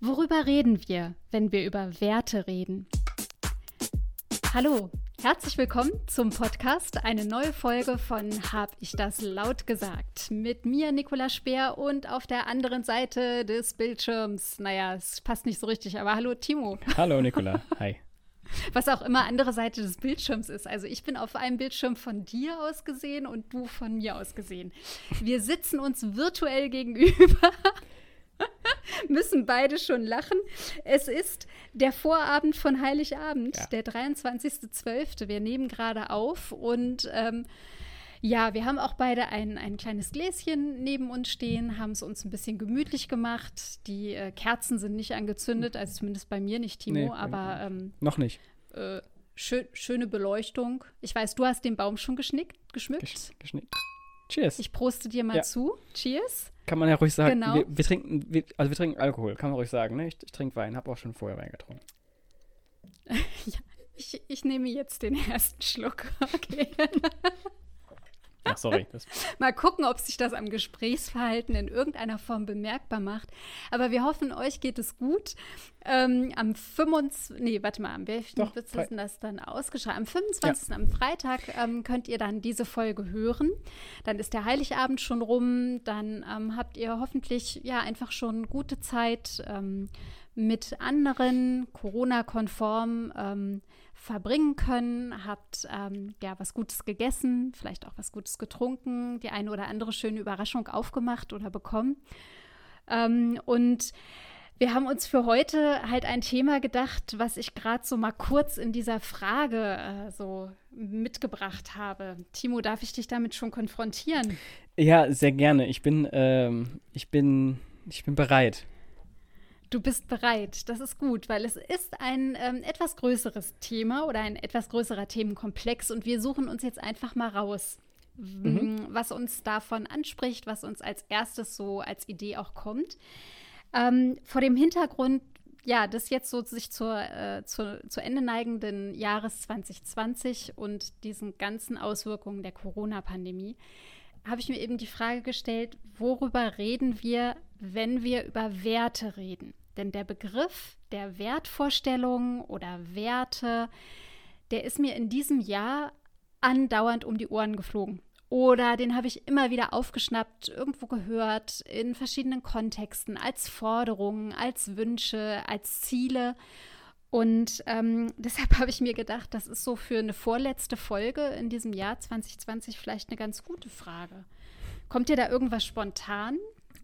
Worüber reden wir, wenn wir über Werte reden? Hallo, herzlich willkommen zum Podcast. Eine neue Folge von Hab ich das laut gesagt? Mit mir, Nicola Speer, und auf der anderen Seite des Bildschirms. Naja, es passt nicht so richtig, aber hallo, Timo. Hallo, Nicola. Hi. Was auch immer andere Seite des Bildschirms ist. Also ich bin auf einem Bildschirm von dir aus gesehen und du von mir aus gesehen. Wir sitzen uns virtuell gegenüber. müssen beide schon lachen. Es ist der Vorabend von Heiligabend, ja. der 23.12. Wir nehmen gerade auf und ähm, ja, wir haben auch beide ein, ein kleines Gläschen neben uns stehen, haben es uns ein bisschen gemütlich gemacht. Die äh, Kerzen sind nicht angezündet, also zumindest bei mir nicht, Timo, nee, aber ähm, noch nicht. Äh, schön, schöne Beleuchtung. Ich weiß, du hast den Baum schon geschnickt, geschmückt. Gesch geschnickt. Cheers. Ich proste dir mal ja. zu. Cheers. Kann man ja ruhig sagen. Genau. Wir, wir trinken, wir, also wir trinken Alkohol, kann man ruhig sagen. Ne? Ich, ich trinke Wein, habe auch schon vorher Wein getrunken. ja, ich, ich nehme jetzt den ersten Schluck. Okay. Ach, sorry. Mal gucken, ob sich das am Gesprächsverhalten in irgendeiner Form bemerkbar macht. Aber wir hoffen, euch geht es gut. Ähm, am 25. Nee, warte mal, am welchen Doch, wird das dann ausgeschrieben? Am 25. Ja. am Freitag ähm, könnt ihr dann diese Folge hören. Dann ist der Heiligabend schon rum. Dann ähm, habt ihr hoffentlich ja einfach schon gute Zeit ähm, mit anderen Corona-konform ähm, verbringen können, habt ähm, ja was Gutes gegessen, vielleicht auch was Gutes getrunken, die eine oder andere schöne Überraschung aufgemacht oder bekommen. Ähm, und wir haben uns für heute halt ein Thema gedacht, was ich gerade so mal kurz in dieser Frage äh, so mitgebracht habe. Timo, darf ich dich damit schon konfrontieren? Ja, sehr gerne. Ich bin, ähm, ich bin, ich bin bereit. Du bist bereit. Das ist gut, weil es ist ein ähm, etwas größeres Thema oder ein etwas größerer Themenkomplex und wir suchen uns jetzt einfach mal raus, mhm. was uns davon anspricht, was uns als erstes so als Idee auch kommt. Ähm, vor dem Hintergrund, ja, des jetzt so sich zur, äh, zur, zu Ende neigenden Jahres 2020 und diesen ganzen Auswirkungen der Corona-Pandemie, habe ich mir eben die Frage gestellt, worüber reden wir, wenn wir über Werte reden? Denn der Begriff der Wertvorstellungen oder Werte, der ist mir in diesem Jahr andauernd um die Ohren geflogen. Oder den habe ich immer wieder aufgeschnappt, irgendwo gehört, in verschiedenen Kontexten, als Forderungen, als Wünsche, als Ziele. Und ähm, deshalb habe ich mir gedacht, das ist so für eine vorletzte Folge in diesem Jahr 2020 vielleicht eine ganz gute Frage. Kommt dir da irgendwas spontan?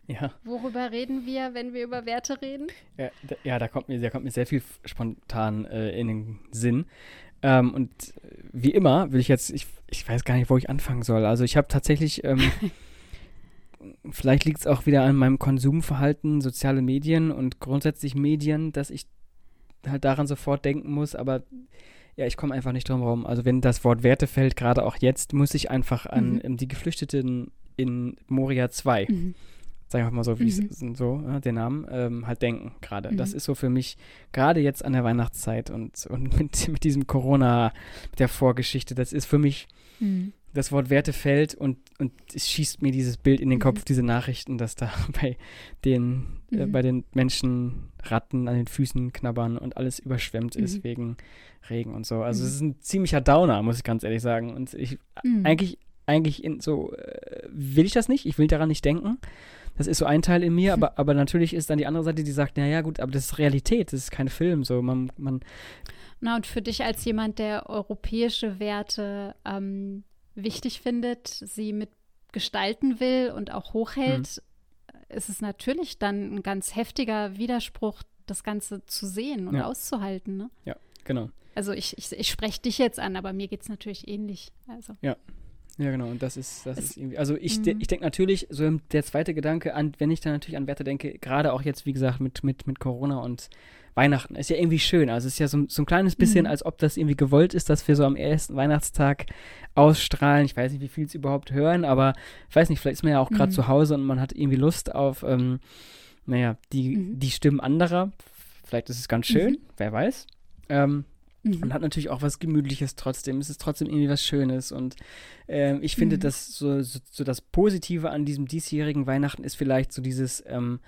Ja. Worüber reden wir, wenn wir über Werte reden? Ja, da, ja, da, kommt, mir, da kommt mir sehr viel spontan äh, in den Sinn. Ähm, und wie immer will ich jetzt, ich, ich weiß gar nicht, wo ich anfangen soll. Also ich habe tatsächlich, ähm, vielleicht liegt es auch wieder an meinem Konsumverhalten, soziale Medien und grundsätzlich Medien, dass ich halt daran sofort denken muss, aber ja, ich komme einfach nicht drum herum. Also wenn das Wort Werte fällt, gerade auch jetzt, muss ich einfach an mhm. die Geflüchteten in Moria 2, mhm. Sagen wir mal so, wie mhm. es so, ja, den Namen, ähm, halt denken gerade. Mhm. Das ist so für mich, gerade jetzt an der Weihnachtszeit und, und mit, mit diesem Corona, mit der Vorgeschichte, das ist für mich mhm das Wort Werte fällt und, und es schießt mir dieses Bild in den Kopf, mhm. diese Nachrichten, dass da bei den, äh, mhm. äh, bei den Menschen Ratten an den Füßen knabbern und alles überschwemmt mhm. ist wegen Regen und so. Also es mhm. ist ein ziemlicher Downer, muss ich ganz ehrlich sagen. Und ich mhm. eigentlich, eigentlich in so äh, will ich das nicht, ich will daran nicht denken. Das ist so ein Teil in mir, aber, aber natürlich ist dann die andere Seite, die sagt, naja gut, aber das ist Realität, das ist kein Film. So, man, man na, und für dich als jemand, der europäische Werte ähm, wichtig findet, sie mitgestalten will und auch hochhält, mhm. ist es natürlich dann ein ganz heftiger Widerspruch, das Ganze zu sehen und ja. auszuhalten. Ne? Ja, genau. Also ich, ich, ich spreche dich jetzt an, aber mir geht es natürlich ähnlich. Also. Ja. Ja, genau, und das ist, das es, ist irgendwie, also ich, de, mhm. ich denke natürlich, so der zweite Gedanke an, wenn ich dann natürlich an Werte denke, gerade auch jetzt, wie gesagt, mit, mit, mit Corona und Weihnachten ist ja irgendwie schön. Also es ist ja so, so ein kleines bisschen, mhm. als ob das irgendwie gewollt ist, dass wir so am ersten Weihnachtstag ausstrahlen. Ich weiß nicht, wie viel es überhaupt hören, aber ich weiß nicht, vielleicht ist man ja auch gerade mhm. zu Hause und man hat irgendwie Lust auf, ähm, naja, die, mhm. die Stimmen anderer. Vielleicht ist es ganz schön, mhm. wer weiß. Ähm, Mhm. Und hat natürlich auch was Gemütliches trotzdem. Es ist trotzdem irgendwie was Schönes. Und ähm, ich finde, mhm. dass so, so, so, das Positive an diesem diesjährigen Weihnachten ist vielleicht so dieses, ähm,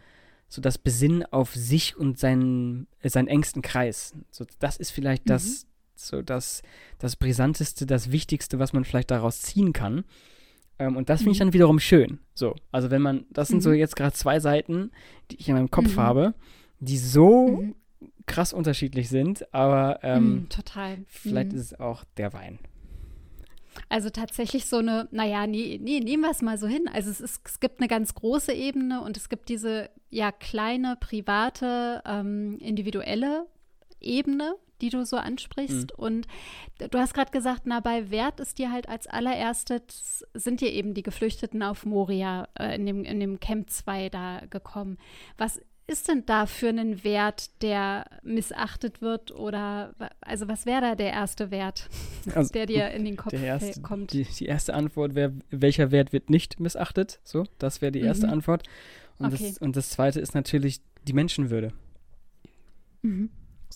so das Besinnen auf sich und seinen, äh, seinen engsten Kreis. So, das ist vielleicht Mhm. das, so das, das Brisanteste, das Wichtigste, was man vielleicht daraus ziehen kann. Ähm, und das finde ich Mhm. dann wiederum schön. So, also wenn man, das sind so Mhm. jetzt gerade zwei Seiten, die ich in meinem Kopf Mhm. habe, die so. Krass unterschiedlich sind, aber ähm, Mhm, total. vielleicht Mhm. ist es auch der Wein. Also tatsächlich so eine, naja, nee, nee, nehmen wir es mal so hin. Also es, ist, es gibt eine ganz große Ebene und es gibt diese ja kleine, private, ähm, individuelle Ebene, die du so ansprichst. Und du hast gerade gesagt, na, bei Wert ist dir halt als allererstes, sind dir eben die Geflüchteten auf Moria äh, in, dem, in dem Camp 2 da gekommen. Was ist denn da für einen Wert, der missachtet wird oder also was wäre da der erste Wert, Also, der dir in den Kopf erste, kommt? Die, die erste Antwort wäre, welcher Wert wird nicht missachtet? So, das wäre die erste Mhm. Antwort. Und, Okay. das, und das zweite ist natürlich die Menschenwürde. Mhm.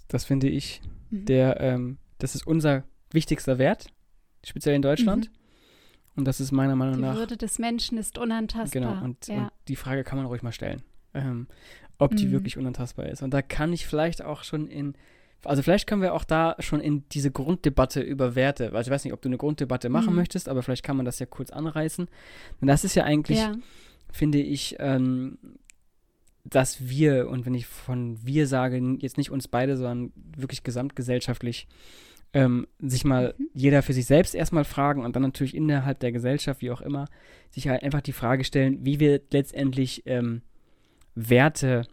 Das finde ich, Mhm. der, ähm, das ist unser wichtigster Wert, speziell in Deutschland. Und das ist meiner Meinung Die nach Würde des Menschen ist unantastbar. Genau, und, ja. und die Frage kann man ruhig mal stellen, ähm, ob die Mhm. wirklich unantastbar ist. Und da kann ich vielleicht auch schon in, also vielleicht können wir auch da schon in diese Grunddebatte über Werte, weil ich weiß nicht, ob du eine Grunddebatte machen Mhm. möchtest, aber vielleicht kann man das ja kurz anreißen. Und das ist ja eigentlich, ja. finde ich, ähm, dass wir, und wenn ich von wir sage, jetzt nicht uns beide, sondern wirklich gesamtgesellschaftlich, ähm, sich mal Mhm. jeder für sich selbst erstmal fragen und dann natürlich innerhalb der Gesellschaft, wie auch immer, sich halt einfach die Frage stellen, wie wir letztendlich ähm, Werte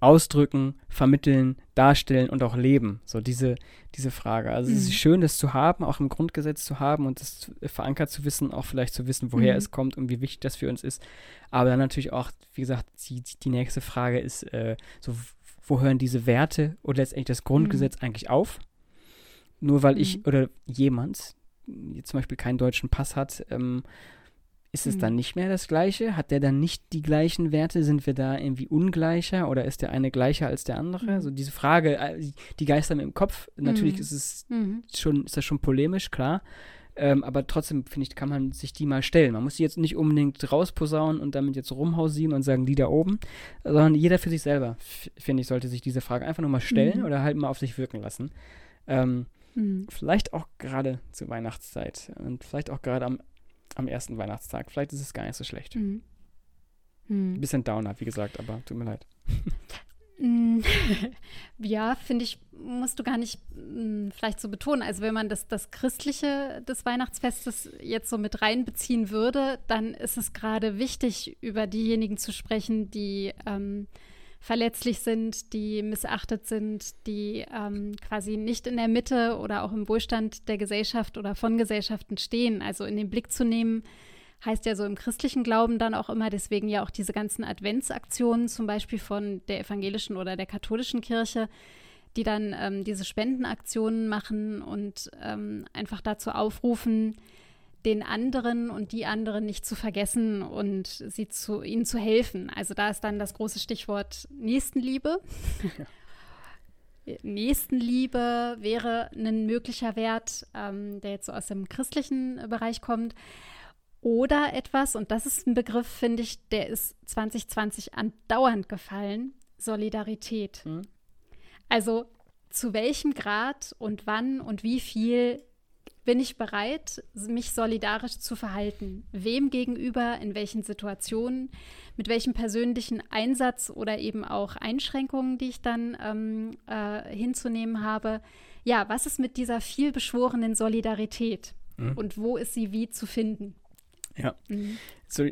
ausdrücken, vermitteln, darstellen und auch leben. So diese, diese Frage. Also es Mhm. ist schön, das zu haben, auch im Grundgesetz zu haben und das verankert zu wissen, auch vielleicht zu wissen, woher Mhm. es kommt und wie wichtig das für uns ist. Aber dann natürlich auch, wie gesagt, die, die nächste Frage ist, äh, so, wo hören diese Werte und letztendlich das Grundgesetz eigentlich auf? Nur weil ich Mhm. oder jemand zum Beispiel keinen deutschen Pass hat, ähm, ist es Mhm. dann nicht mehr das Gleiche? Hat der dann nicht die gleichen Werte? Sind wir da irgendwie ungleicher oder ist der eine gleicher als der andere? Mhm. Also diese Frage, äh, die- geistern im Kopf. Natürlich Mhm. ist es Mhm. schon, ist das schon polemisch, klar. Ähm, aber trotzdem, finde ich, kann man sich die mal stellen. Man muss die jetzt nicht unbedingt rausposaunen und damit jetzt rumhausieren und sagen, die da oben, sondern jeder für sich selber, finde ich, sollte sich diese Frage einfach nur mal stellen Mhm. oder halt mal auf sich wirken lassen. Ähm, Mhm. vielleicht auch gerade zur Weihnachtszeit und vielleicht auch gerade am, am ersten Weihnachtstag. Vielleicht ist es gar nicht so schlecht. Mhm. Ein Mhm. bisschen Downer, wie gesagt, aber tut mir leid. Mm, Ja, finde ich, musst du gar nicht mm, vielleicht so betonen. Also wenn man das, das Christliche des Weihnachtsfestes jetzt so mit reinbeziehen würde, dann ist es gerade wichtig, über diejenigen zu sprechen, die ähm, verletzlich sind, die missachtet sind, die ähm, quasi nicht in der Mitte oder auch im Wohlstand der Gesellschaft oder von Gesellschaften stehen. Also in den Blick zu nehmen, heißt ja so im christlichen Glauben dann auch immer, deswegen ja auch diese ganzen Adventsaktionen zum Beispiel von der evangelischen oder der katholischen Kirche, die dann ähm, diese Spendenaktionen machen und ähm, einfach dazu aufrufen, den anderen und die anderen nicht zu vergessen und sie zu, ihnen zu helfen. Also da ist dann das große Stichwort Nächstenliebe. Nächstenliebe wäre ein möglicher Wert, ähm, der jetzt so aus dem christlichen Bereich kommt. Oder etwas, und das ist ein Begriff, finde ich, der ist 2020 andauernd gefallen, Solidarität. Mhm. Also zu welchem Grad und wann und wie viel bin ich bereit, mich solidarisch zu verhalten? Wem gegenüber, in welchen Situationen, mit welchem persönlichen Einsatz oder eben auch Einschränkungen, die ich dann ähm, äh, hinzunehmen habe? Ja, was ist mit dieser vielbeschworenen Solidarität? Mhm. Und wo ist sie wie zu finden? Ja. Mhm. So,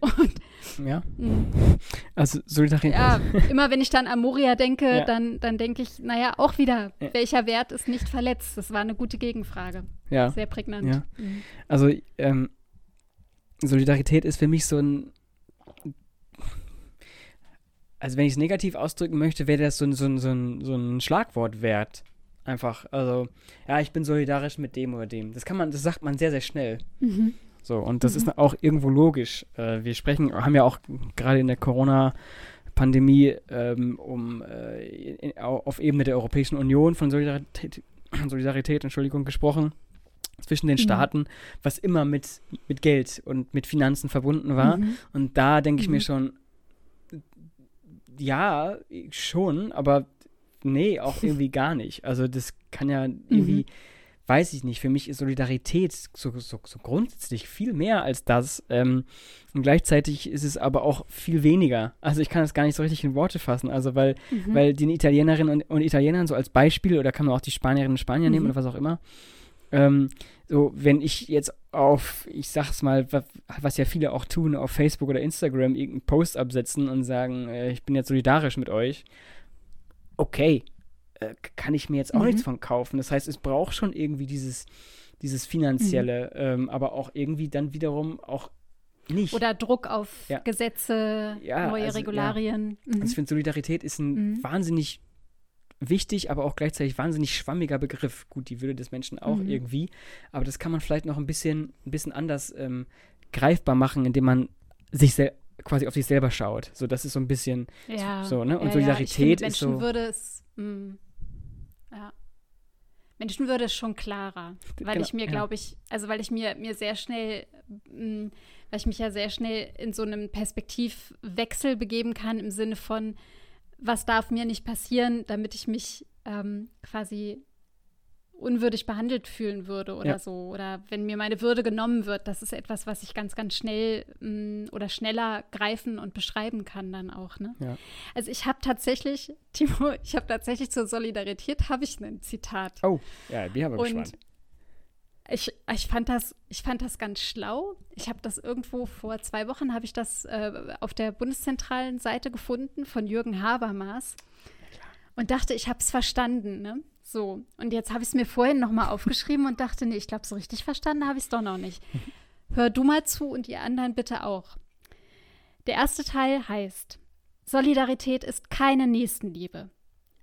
ja. Mhm. Also Solidarität. Ja, immer wenn ich dann an Moria denke, Ja. dann, dann denke ich, naja, auch wieder, Ja. welcher Wert ist nicht verletzt? Das war eine gute Gegenfrage. Ja. Sehr prägnant. Ja. Mhm. Also ähm, Solidarität ist für mich so ein also wenn ich es negativ ausdrücken möchte, wäre das so ein, so, ein, so, ein, so ein Schlagwort wert. Einfach. Also, ja, ich bin solidarisch mit dem oder dem. Das kann man, das sagt man sehr, sehr schnell. Mhm. So, und das ist auch irgendwo logisch. Äh, wir sprechen, haben ja auch gerade in der Corona-Pandemie ähm, um äh, in, auf Ebene der Europäischen Union von Solidarität, Solidarität Entschuldigung, gesprochen zwischen den Mhm. Staaten, was immer mit, mit Geld und mit Finanzen verbunden war. Mhm. Und da denke ich mir Mhm. schon, ja, schon, aber nee, auch irgendwie gar nicht. Also das kann ja irgendwie, mhm. Weiß ich nicht, für mich ist Solidarität so, so, so grundsätzlich viel mehr als das. Ähm, und gleichzeitig ist es aber auch viel weniger. Also ich kann das gar nicht so richtig in Worte fassen. Also weil, mhm. weil den Italienerinnen und, und, Italienern so als Beispiel, oder kann man auch die Spanierinnen und Spanier mhm. nehmen oder was auch immer, ähm, so, wenn ich jetzt auf, ich sag's mal, was ja viele auch tun, auf Facebook oder Instagram irgendeinen Post absetzen und sagen, äh, ich bin jetzt solidarisch mit euch, okay, äh, kann ich mir jetzt auch mhm. nichts von kaufen. Das heißt, es braucht schon irgendwie dieses, dieses finanzielle, mhm. ähm, aber auch irgendwie dann wiederum auch nicht. Oder Druck auf ja. Gesetze, ja, neue also, Regularien. Ja. Mhm. Also ich finde, Solidarität ist ein mhm. wahnsinnig wichtig, aber auch gleichzeitig wahnsinnig schwammiger Begriff. Gut, die Würde des Menschen auch mhm. irgendwie, aber das kann man vielleicht noch ein bisschen, ein bisschen anders ähm, greifbar machen, indem man sich quasi auf sich selber schaut. So, das ist so ein bisschen ja. so, ne? Und ja, Solidarität ja. ist so. Mh, mm, ja. Menschenwürde ist schon klarer, weil genau, ich mir, glaube ich, also weil ich mir, mir sehr schnell, mh, mm, weil ich mich ja sehr schnell in so einem Perspektivwechsel begeben kann im Sinne von, was darf mir nicht passieren, damit ich mich ähm, quasi unwürdig behandelt fühlen würde oder ja. so. Oder wenn mir meine Würde genommen wird, das ist etwas, was ich ganz, ganz schnell mh, mm, oder schneller greifen und beschreiben kann dann auch. Ne? Ja. Also ich habe tatsächlich, Timo, ich habe tatsächlich zur Solidarität habe ich ein Zitat. Oh, ja, haben wir gespannt. Ich, ich, fand das, ich fand das ganz schlau. Ich habe das irgendwo vor zwei Wochen, habe ich das äh, auf der bundeszentralen Seite gefunden von Jürgen Habermas und dachte, ich habe es verstanden. Ne? So, und jetzt habe ich es mir vorhin nochmal aufgeschrieben und dachte, nee, ich glaube, so richtig verstanden habe ich es doch noch nicht. Hör du mal zu und ihr anderen bitte auch. Der erste Teil heißt, Solidarität ist keine Nächstenliebe,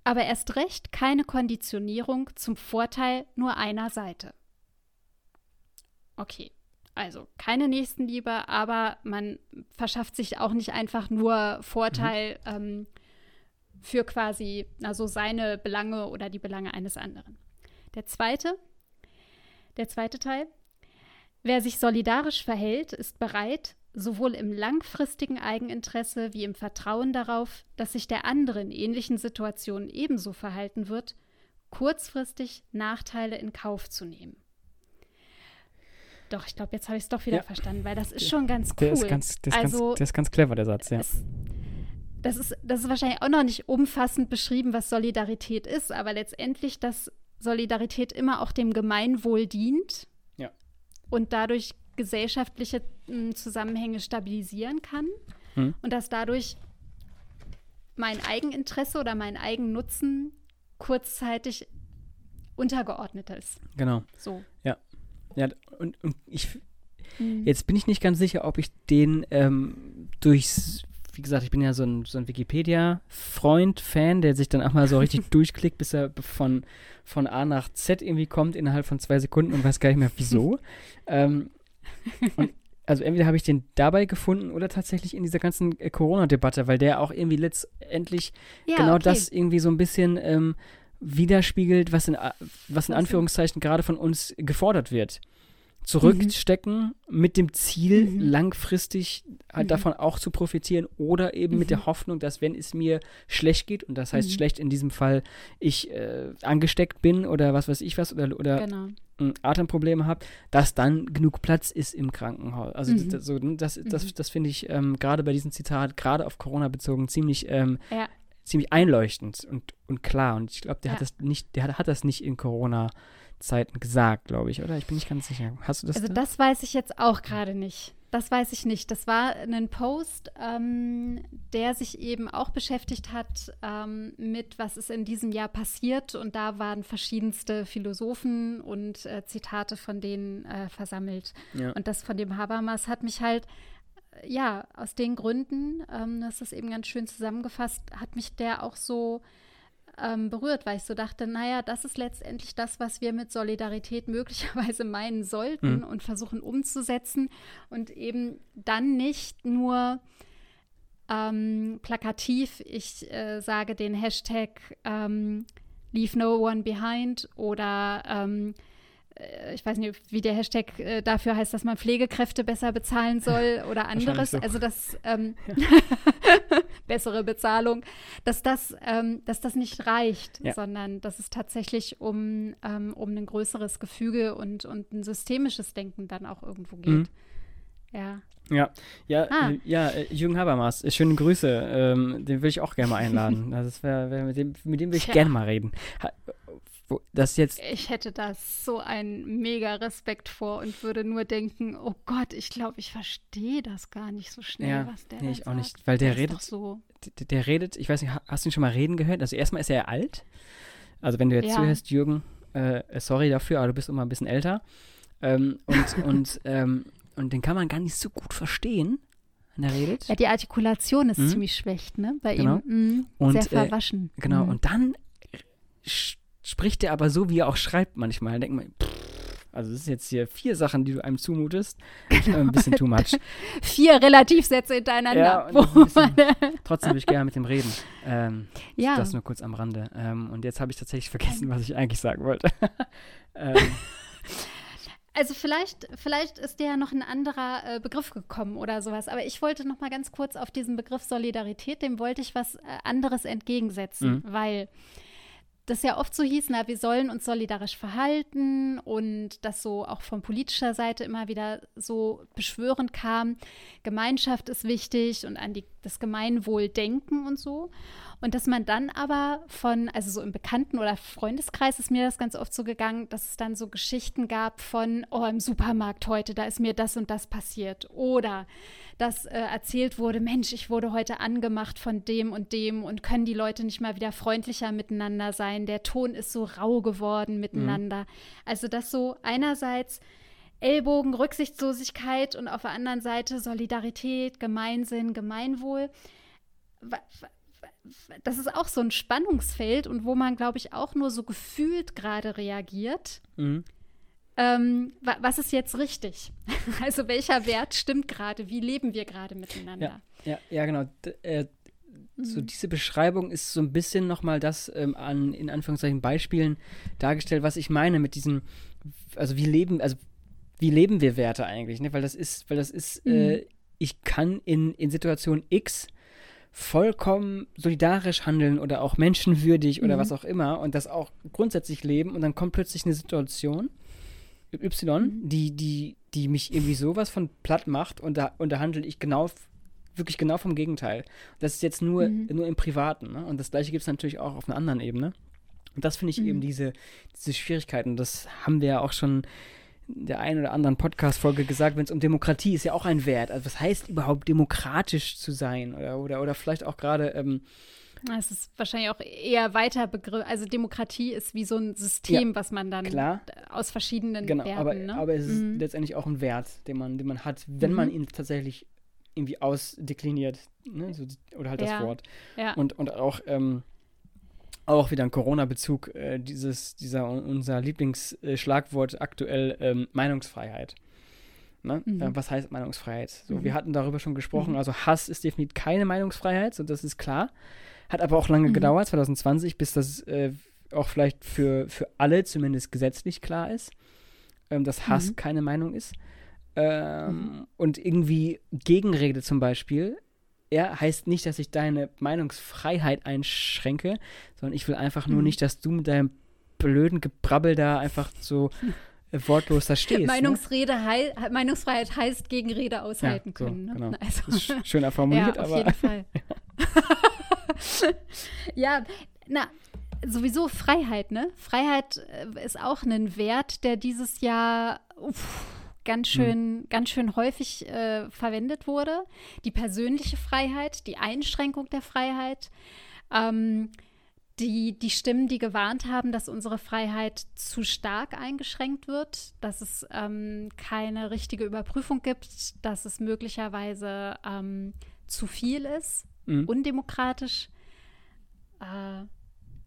aber erst recht keine Konditionierung zum Vorteil nur einer Seite. Okay, also keine Nächstenliebe, aber man verschafft sich auch nicht einfach nur Vorteil mhm. ähm, für quasi also seine Belange oder die Belange eines anderen. Der zweite, der zweite Teil, wer sich solidarisch verhält, ist bereit, sowohl im langfristigen Eigeninteresse wie im Vertrauen darauf, dass sich der andere in ähnlichen Situationen ebenso verhalten wird, kurzfristig Nachteile in Kauf zu nehmen. Doch, ich glaube, jetzt habe ich es doch wieder ja. verstanden, weil das ist schon ganz cool. Der ist ganz, der ist also, ganz, der ist ganz clever, der Satz, ja. Es, das ist, das ist wahrscheinlich auch noch nicht umfassend beschrieben, was Solidarität ist, aber letztendlich, dass Solidarität immer auch dem Gemeinwohl dient ja. und dadurch gesellschaftliche hm, Zusammenhänge stabilisieren kann hm. und dass dadurch mein Eigeninteresse oder mein Eigennutzen kurzzeitig untergeordnet ist. Genau. So. Ja. Ja, und, und ich, mhm. jetzt bin ich nicht ganz sicher, ob ich den ähm, durchs, wie gesagt, ich bin ja so ein, so ein Wikipedia-Freund, Fan, der sich dann auch mal so richtig durchklickt, bis er von, von A nach Z irgendwie kommt innerhalb von zwei Sekunden und weiß gar nicht mehr wieso. ähm, und also entweder habe ich den dabei gefunden oder tatsächlich in dieser ganzen äh, Corona-Debatte, weil der auch irgendwie letztendlich ja, genau okay. das irgendwie so ein bisschen ähm, widerspiegelt, was in, was in Anführungszeichen gerade von uns gefordert wird. Zurückstecken mhm. mit dem Ziel, mhm. langfristig halt mhm. davon auch zu profitieren oder eben mit der mhm. Hoffnung, dass wenn es mir schlecht geht, und das heißt mhm. schlecht in diesem Fall, ich äh, angesteckt bin oder was weiß ich was oder, oder genau. Atemprobleme habe, dass dann genug Platz ist im Krankenhaus. Also mhm. das, so, das, das, das finde ich ähm, gerade bei diesem Zitat, gerade auf Corona bezogen, ziemlich ähm, ja ziemlich einleuchtend und, und klar. Und ich glaube, der ja. hat das nicht, der hat, hat das nicht in Corona-Zeiten gesagt, glaube ich, oder? Ich bin nicht ganz sicher. Hast du das? Also da? das weiß ich jetzt auch gerade nicht. Das weiß ich nicht. Das war ein Post, ähm, der sich eben auch beschäftigt hat ähm, mit, was ist in diesem Jahr passiert. Und da waren verschiedenste Philosophen und äh, Zitate von denen äh, versammelt. Ja. Und das von dem Habermas hat mich halt ja, aus den Gründen, ähm, das ist eben ganz schön zusammengefasst, hat mich der auch so ähm, berührt, weil ich so dachte, naja, das ist letztendlich das, was wir mit Solidarität möglicherweise meinen sollten mhm. und versuchen umzusetzen und eben dann nicht nur ähm, plakativ, ich äh, sage den Hashtag ähm, Leave No One Behind oder ähm, äh, ich weiß nicht, wie der Hashtag äh, dafür heißt, dass man Pflegekräfte besser bezahlen soll oder anderes. So. Also das ähm, bessere Bezahlung, dass das, ähm, dass das nicht reicht, ja. sondern dass es tatsächlich um, ähm, um ein größeres Gefüge und, und ein systemisches Denken dann auch irgendwo geht. Mhm. Ja. Ja, ja, ah. äh, ja, äh, Jürgen Habermas, äh, schöne Grüße. Ähm, den will ich auch gerne mal einladen. Also das wär, wär mit, dem, mit dem will ich gerne mal reden. Ha, wo, das jetzt. Ich hätte da so einen mega Respekt vor und würde nur denken, oh Gott, ich glaube, ich verstehe das gar nicht so schnell, ja, was der nee, ich sagt. auch nicht, weil der, der redet so. Der, der, redet, ich weiß nicht, hast du ihn schon mal reden gehört? Also erstmal ist er alt. Also wenn du jetzt ja. zuhörst, Jürgen, äh, sorry dafür, aber du bist immer ein bisschen älter. Ähm, und und, ähm, und den kann man gar nicht so gut verstehen, wenn er redet. Ja, die Artikulation ist mhm. ziemlich schlecht, ne? Bei genau. ihm mh, und, sehr äh, verwaschen. Äh, genau, mhm. und dann spricht er aber so, wie er auch schreibt manchmal. Da denkt man, pff, also das ist jetzt hier vier Sachen, die du einem zumutest. Genau. Ein bisschen too much. vier Relativsätze hintereinander. Ja, bisschen, trotzdem will ich gerne mit dem reden. Ähm, ja. Das nur kurz am Rande. Ähm, und jetzt habe ich tatsächlich vergessen, was ich eigentlich sagen wollte. ähm. Also vielleicht, vielleicht ist dir ja noch ein anderer äh, Begriff gekommen oder sowas. Aber ich wollte noch mal ganz kurz auf diesen Begriff Solidarität, dem wollte ich was äh, anderes entgegensetzen, mhm. weil das ja oft so hieß, na, wir sollen uns solidarisch verhalten und das so auch von politischer Seite immer wieder so beschwörend kam, Gemeinschaft ist wichtig und an die, das Gemeinwohl denken und so. Und dass man dann aber von, also so im Bekannten- oder Freundeskreis ist mir das ganz oft so gegangen, dass es dann so Geschichten gab von, oh, im Supermarkt heute, da ist mir das und das passiert. Oder dass äh, erzählt wurde, Mensch, ich wurde heute angemacht von dem und dem und können die Leute nicht mal wieder freundlicher miteinander sein. Der Ton ist so rau geworden miteinander. Mhm. Also das so einerseits Ellbogen, Rücksichtslosigkeit und auf der anderen Seite Solidarität, Gemeinsinn, Gemeinwohl das ist auch so ein Spannungsfeld und wo man, glaube ich, auch nur so gefühlt gerade reagiert. Mhm. Ähm, wa was ist jetzt richtig? also welcher Wert stimmt gerade? Wie leben wir gerade miteinander? Ja, ja, ja genau. D äh, so mhm. diese Beschreibung ist so ein bisschen nochmal das ähm, an, in Anführungszeichen, Beispielen dargestellt, was ich meine mit diesem, also wie leben, also wie leben wir Werte eigentlich, ne? Weil das ist, weil das ist, mhm. äh, ich kann in, in Situation X vollkommen solidarisch handeln oder auch menschenwürdig oder mhm. was auch immer und das auch grundsätzlich leben und dann kommt plötzlich eine Situation, Y, mhm. die, die, die mich irgendwie sowas von platt macht und da, und da handle ich genau, wirklich genau vom Gegenteil. Das ist jetzt nur, mhm. nur im Privaten. Ne? Und das gleiche gibt es natürlich auch auf einer anderen Ebene. Und das finde ich eben mhm. diese, diese Schwierigkeiten. Das haben wir ja auch schon der einen oder anderen Podcast-Folge gesagt, wenn es um Demokratie ist ja auch ein Wert. Also was heißt überhaupt demokratisch zu sein? Oder, oder, oder vielleicht auch gerade. Ähm, es ist wahrscheinlich auch eher weiter Begriff. Also Demokratie ist wie so ein System, ja, was man dann klar. aus verschiedenen genau, Werten. Aber, ne? aber es ist mhm. letztendlich auch ein Wert, den man, den man hat, wenn mhm. man ihn tatsächlich irgendwie ausdekliniert. Ne? So, oder halt ja. das Wort. Ja. Und, und auch ähm, auch wieder ein Corona-Bezug, äh, dieses, dieser unser Lieblingsschlagwort aktuell ähm, Meinungsfreiheit. Ne? Mhm. Äh, was heißt Meinungsfreiheit? So, mhm. Wir hatten darüber schon gesprochen, mhm. also Hass ist definitiv keine Meinungsfreiheit, so das ist klar. Hat aber auch lange mhm. gedauert, 2020, bis das äh, auch vielleicht für, für alle zumindest gesetzlich klar ist, ähm, dass Hass mhm. keine Meinung ist. Ähm, mhm. und irgendwie Gegenrede zum Beispiel er heißt nicht, dass ich deine Meinungsfreiheit einschränke, sondern ich will einfach nur mhm. nicht, dass du mit deinem blöden Gebrabbel da einfach so äh, wortlos da stehst. Ne? Meinungsrede ne? hei Meinungsfreiheit heißt Gegenrede aushalten ja, so, können. Ne? Genau. Also, das ist schöner formuliert, ja, auf aber. Jeden Fall. ja, na, sowieso Freiheit, ne? Freiheit äh, ist auch ein Wert, der dieses Jahr. Uff, ganz hm. schön, mhm. ganz schön häufig äh, verwendet wurde. Die persönliche Freiheit, die Einschränkung der Freiheit. Ähm, die, die Stimmen, die gewarnt haben, dass unsere Freiheit zu stark eingeschränkt wird, dass es ähm, keine richtige Überprüfung gibt, dass es möglicherweise ähm, zu viel ist, mhm. undemokratisch. Äh,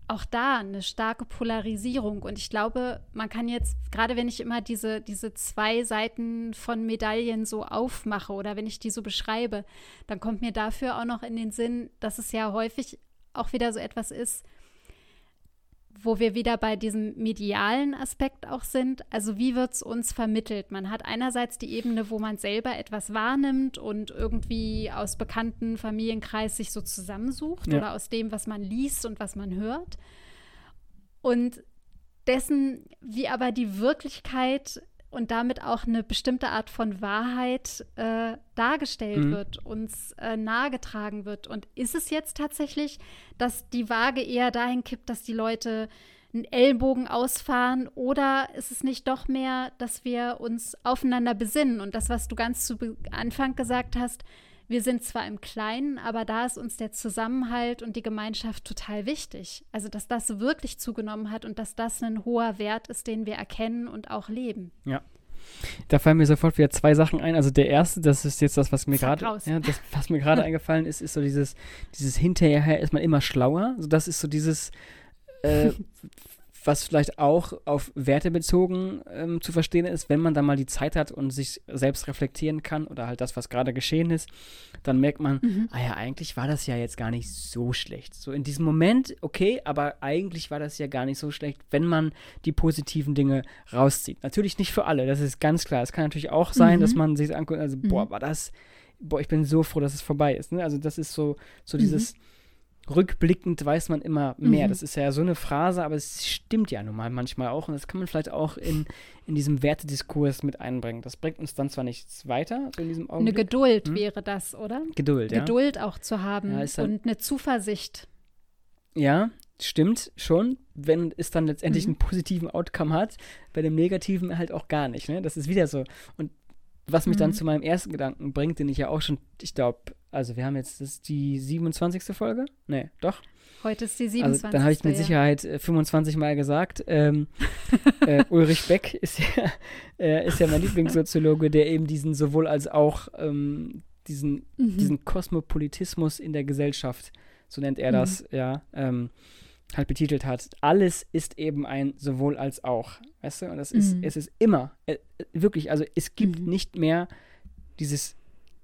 auch da eine starke Polarisierung. Und ich glaube, man kann jetzt, gerade wenn ich immer diese, diese zwei Seiten von Medaillen so aufmache oder wenn ich die so beschreibe, dann kommt mir dafür auch noch in den Sinn, dass es ja häufig auch wieder so etwas ist, wo wir wieder bei diesem medialen Aspekt auch sind. Also wie wird es uns vermittelt? Man hat einerseits die Ebene, wo man selber etwas wahrnimmt und irgendwie aus bekannten Familienkreis sich so zusammensucht ja. oder aus dem, was man liest und was man hört. Und dessen, wie aber die Wirklichkeit und damit auch eine bestimmte Art von Wahrheit äh, dargestellt mhm. wird, uns äh, nahegetragen wird. Und ist es jetzt tatsächlich, dass die Waage eher dahin kippt, dass die Leute einen Ellbogen ausfahren oder ist es nicht doch mehr, dass wir uns aufeinander besinnen und das, was du ganz zu Anfang gesagt hast, wir sind zwar im Kleinen, aber da ist uns der Zusammenhalt und die Gemeinschaft total wichtig. Also, dass das wirklich zugenommen hat und dass das ein hoher Wert ist, den wir erkennen und auch leben. Ja. Da fallen mir sofort wieder zwei Sachen ein. Also der erste, das ist jetzt das, was mir gerade, ja, das, was mir gerade eingefallen ist, ist so dieses, dieses hinterher ist man immer schlauer. Also das ist so dieses, äh, was vielleicht auch auf Werte bezogen ähm, zu verstehen ist, wenn man dann mal die Zeit hat und sich selbst reflektieren kann oder halt das, was gerade geschehen ist, dann merkt man, mhm. ah ja, eigentlich war das ja jetzt gar nicht so schlecht. So in diesem Moment, okay, aber eigentlich war das ja gar nicht so schlecht, wenn man die positiven Dinge rauszieht. Natürlich nicht für alle, das ist ganz klar. Es kann natürlich auch sein, mhm. dass man sich anguckt, also, mhm. boah, war das, boah, ich bin so froh, dass es vorbei ist. Ne? Also das ist so, so dieses mhm rückblickend weiß man immer mehr. Mhm. Das ist ja so eine Phrase, aber es stimmt ja nun mal manchmal auch. Und das kann man vielleicht auch in, in diesem Wertediskurs mit einbringen. Das bringt uns dann zwar nichts weiter, so in diesem Augenblick. Eine Geduld hm? wäre das, oder? Geduld, ja. Geduld auch zu haben ja, halt, und eine Zuversicht. Ja, stimmt schon, wenn es dann letztendlich mhm. einen positiven Outcome hat, bei dem negativen halt auch gar nicht. Ne? Das ist wieder so. Und was mich mhm. dann zu meinem ersten Gedanken bringt, den ich ja auch schon, ich glaube, also wir haben jetzt, das ist die 27. Folge? Nee, doch. Heute ist die 27. Also, dann habe ich mit Sicherheit ja. 25 Mal gesagt. Ähm, äh, Ulrich Beck ist ja, äh, ist ja mein Lieblingssoziologe, der eben diesen sowohl als auch ähm, diesen, mhm. diesen Kosmopolitismus in der Gesellschaft, so nennt er das, mhm. ja, ähm, halt betitelt hat. Alles ist eben ein sowohl als auch. Weißt du? Und das ist, mhm. es ist immer, äh, wirklich, also es gibt mhm. nicht mehr dieses,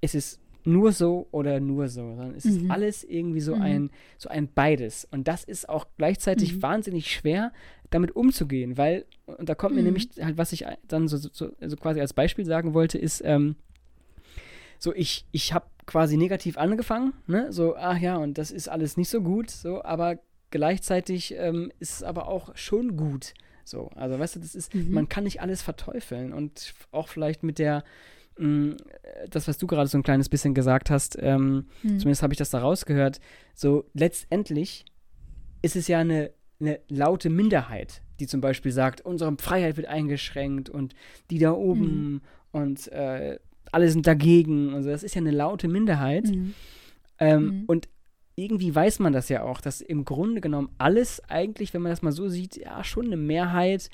es ist nur so oder nur so, sondern es ist mhm. alles irgendwie so mhm. ein, so ein beides. Und das ist auch gleichzeitig mhm. wahnsinnig schwer, damit umzugehen, weil, und da kommt mir nämlich halt, was ich dann so, so, so quasi als Beispiel sagen wollte, ist, ähm, so ich, ich habe quasi negativ angefangen, ne? So, ach ja, und das ist alles nicht so gut, so, aber gleichzeitig ähm, ist es aber auch schon gut. So, also weißt du, das ist, mhm. man kann nicht alles verteufeln und auch vielleicht mit der, mh, mm, das, was du gerade so ein kleines bisschen gesagt hast, ähm, mhm. zumindest habe ich das da rausgehört, so letztendlich ist es ja eine, eine laute Minderheit, die zum Beispiel sagt, unsere Freiheit wird eingeschränkt und die da oben mhm. und äh, alle sind dagegen. Also das ist ja eine laute Minderheit. Mhm. Ähm, mhm. Und irgendwie weiß man das ja auch, dass im Grunde genommen alles eigentlich, wenn man das mal so sieht, ja schon eine Mehrheit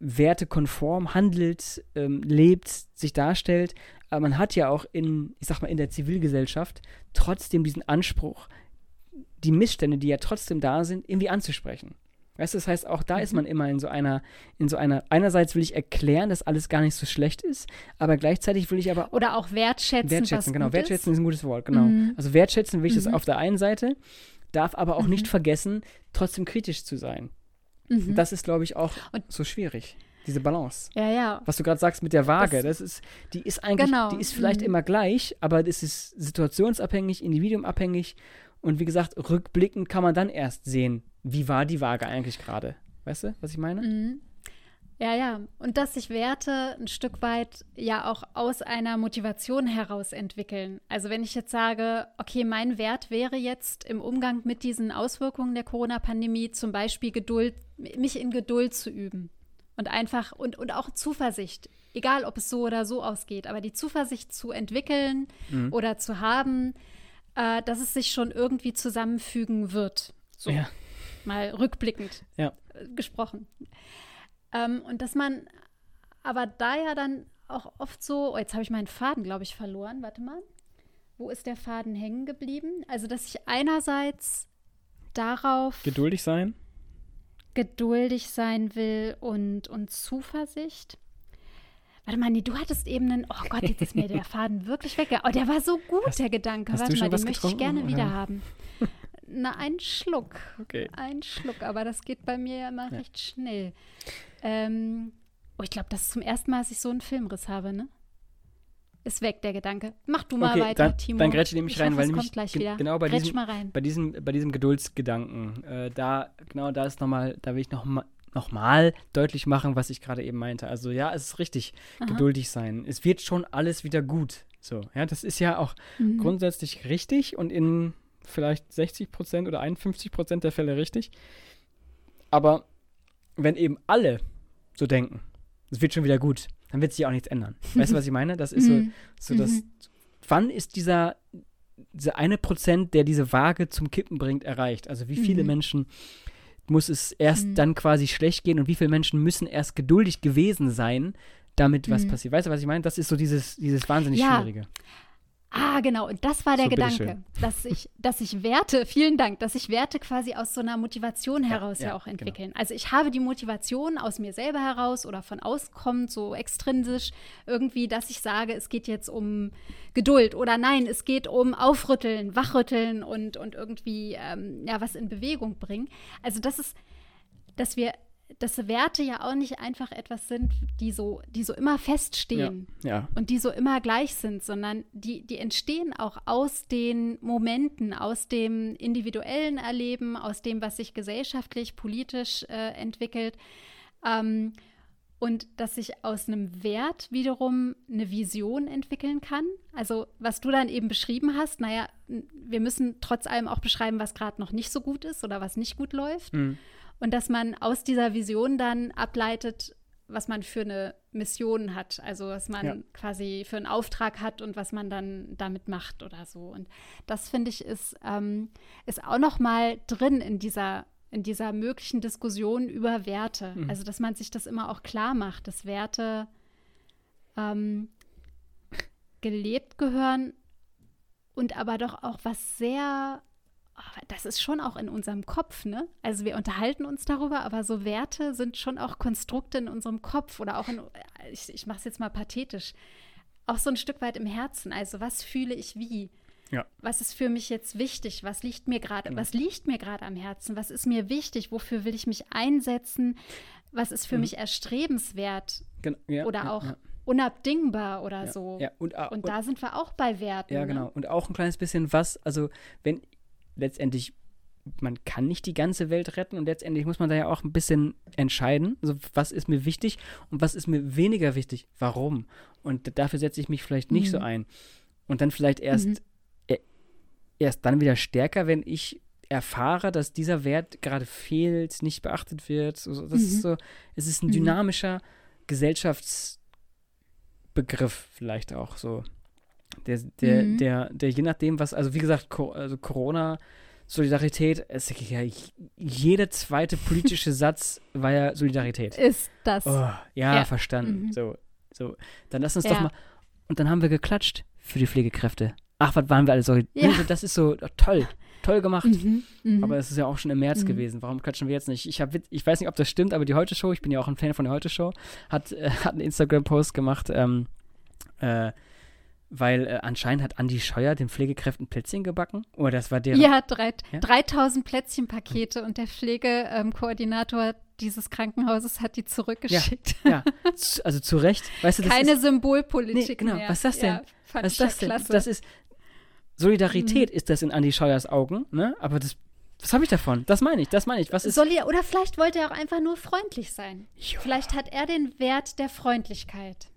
wertekonform handelt, ähm, lebt, sich darstellt. Aber man hat ja auch in, ich sag mal, in der Zivilgesellschaft trotzdem diesen Anspruch, die Missstände, die ja trotzdem da sind, irgendwie anzusprechen. Weißt du, das heißt, auch da mhm. ist man immer in so einer, in so einer, einerseits will ich erklären, dass alles gar nicht so schlecht ist, aber gleichzeitig will ich aber. Oder auch wertschätzen. Wertschätzen, genau. Wertschätzen ist. ist ein gutes Wort, genau. Mhm. Also wertschätzen will ich mhm. das auf der einen Seite, darf aber auch nicht mhm. vergessen, trotzdem kritisch zu sein. Mhm. Das ist, glaube ich, auch Und so schwierig diese Balance. Ja, ja. Was du gerade sagst mit der Waage, das, das, ist, die ist eigentlich, genau. die ist vielleicht mhm. immer gleich, aber das ist situationsabhängig, individuumabhängig und wie gesagt, rückblickend kann man dann erst sehen, wie war die Waage eigentlich gerade. Weißt du, was ich meine? Mhm. Ja, ja. Und dass sich Werte ein Stück weit ja auch aus einer Motivation heraus entwickeln. Also wenn ich jetzt sage, okay, mein Wert wäre jetzt im Umgang mit diesen Auswirkungen der Corona-Pandemie zum Beispiel Geduld, mich in Geduld zu üben. Und einfach, und, und auch Zuversicht, egal ob es so oder so ausgeht, aber die Zuversicht zu entwickeln mhm. oder zu haben, äh, dass es sich schon irgendwie zusammenfügen wird. So. Ja. Mal rückblickend ja. Äh, gesprochen. Ähm, und dass man aber da ja dann auch oft so, oh, jetzt habe ich meinen Faden, glaube ich, verloren. Warte mal. Wo ist der Faden hängen geblieben? Also, dass ich einerseits darauf. Geduldig sein? Geduldig sein will und, und Zuversicht. Warte mal, nee, du hattest eben einen, oh Gott, jetzt ist mir der Faden wirklich weg. Oh, der war so gut, hast, der Gedanke. Warte mal, den möchte ich gerne wieder haben. Na, ein Schluck. Okay. Ein Schluck, aber das geht bei mir ja immer Ja. recht schnell. Ähm, oh, ich glaube, das ist zum ersten Mal, dass ich so einen Filmriss habe, ne? Ist weg, der Gedanke. Mach du mal Okay, weiter, dann, Timo. dann grätsche ich nämlich ich rein, hoffe, weil nämlich gleich wieder. genau bei diesem, mal rein. bei diesem, bei diesem Geduldsgedanken, äh, da, genau da ist nochmal, da will ich noch mal, noch mal deutlich machen, was ich gerade eben meinte. Also ja, es ist richtig, Aha. geduldig sein. Es wird schon alles wieder gut. So, ja, das ist ja auch Mhm. grundsätzlich richtig und in vielleicht 60 Prozent oder 51 Prozent der Fälle richtig. Aber wenn eben alle so denken, es wird schon wieder gut, dann wird sich auch nichts ändern. Weißt du, was ich meine? Das ist so, Mhm. so das, Mhm. wann ist dieser, dieser eine Prozent, der diese Waage zum Kippen bringt, erreicht? Also wie viele Mhm. Menschen muss es erst Mhm. dann quasi schlecht gehen und wie viele Menschen müssen erst geduldig gewesen sein, damit was Mhm. passiert? Weißt du, was ich meine? Das ist so dieses, dieses wahnsinnig Ja. Schwierige. Ah, genau. Und das war der So, Gedanke, dass ich, dass ich Werte, vielen Dank, dass sich Werte quasi aus so einer Motivation heraus ja, ja, auch genau. entwickeln. Also ich habe die Motivation aus mir selber heraus oder von außen kommend, so extrinsisch irgendwie, dass ich sage, es geht jetzt um Geduld oder nein, es geht um Aufrütteln, Wachrütteln und, und irgendwie ähm, ja was in Bewegung bringen. Also das ist, dass wir dass Werte ja auch nicht einfach etwas sind, die so, die so immer feststehen Ja. und die so immer gleich sind, sondern die, die entstehen auch aus den Momenten, aus dem individuellen Erleben, aus dem, was sich gesellschaftlich, politisch äh, entwickelt. Ähm, und dass sich aus einem Wert wiederum eine Vision entwickeln kann. Also was du dann eben beschrieben hast, naja, wir müssen trotz allem auch beschreiben, was gerade noch nicht so gut ist oder was nicht gut läuft. Mhm. Und dass man aus dieser Vision dann ableitet, was man für eine Mission hat. Also was man Ja. quasi für einen Auftrag hat und was man dann damit macht oder so. Und das finde ich ist, ähm, ist auch noch mal drin in dieser in dieser möglichen Diskussion über Werte. Mhm. Also dass man sich das immer auch klar macht, dass Werte ähm, gelebt gehören und aber doch auch was sehr das ist schon auch in unserem Kopf, ne? Also wir unterhalten uns darüber, aber so Werte sind schon auch Konstrukte in unserem Kopf oder auch in, ich, ich mache es jetzt mal pathetisch, auch so ein Stück weit im Herzen. Also was fühle ich wie? Ja. Was ist für mich jetzt wichtig? Was liegt mir gerade? Genau. Was liegt mir gerade am Herzen? Was ist mir wichtig? Wofür will ich mich einsetzen? Was ist für Mhm. mich erstrebenswert Gen ja, oder ja, auch ja, unabdingbar oder ja, so? Ja, und, ah, Und und, da sind wir auch bei Werten. ja, ne? genau. Und auch ein kleines bisschen was, also wenn letztendlich man kann nicht die ganze Welt retten und letztendlich muss man da ja auch ein bisschen entscheiden, also was ist mir wichtig und was ist mir weniger wichtig, warum. Und dafür setze ich mich vielleicht nicht so Mhm. ein. Und dann vielleicht erst, Mhm. e- erst dann wieder stärker, wenn ich erfahre, dass dieser Wert gerade fehlt, nicht beachtet wird. So, so, das Mhm. ist so, es ist ein Mhm. dynamischer Gesellschaftsbegriff vielleicht auch so. Der, der, Mhm. der, der je nachdem, was, also wie gesagt, Co also Corona, Solidarität, es, ja, jeder zweite politische Satz war ja Solidarität. Ist das. Oh, ja, Ja. verstanden. Mhm. So, so. Dann lass uns Ja. doch mal. Und dann haben wir geklatscht für die Pflegekräfte. Ach, was waren wir alle so. Ja. Das ist so oh, toll. Toll gemacht. Mhm. Mhm. Aber es ist ja auch schon im März Mhm. gewesen. Warum klatschen wir jetzt nicht? Ich, hab, ich weiß nicht, ob das stimmt, aber die Heute-Show, ich bin ja auch ein Fan von der Heute-Show, hat, äh, hat einen Instagram-Post gemacht, ähm, äh, weil äh, anscheinend hat Andi Scheuer den Pflegekräften Plätzchen gebacken. Oder das war der. Ja, drei, Ja? 3000 Plätzchenpakete und der Pflegekoordinator dieses Krankenhauses hat die zurückgeschickt. Ja, z- also zu Recht. Weißt du, das Keine ist, Symbolpolitik Nee, genau. mehr. Was ist das denn? Ja, fand was ist das ja denn? klasse. Das ist Solidarität ist das in Andi Scheuers Augen, ne? Aber das, was habe ich davon? Das meine ich, das meine ich. Was ist Soll er, oder vielleicht wollte er auch einfach nur freundlich sein. Ja. Vielleicht hat er den Wert der Freundlichkeit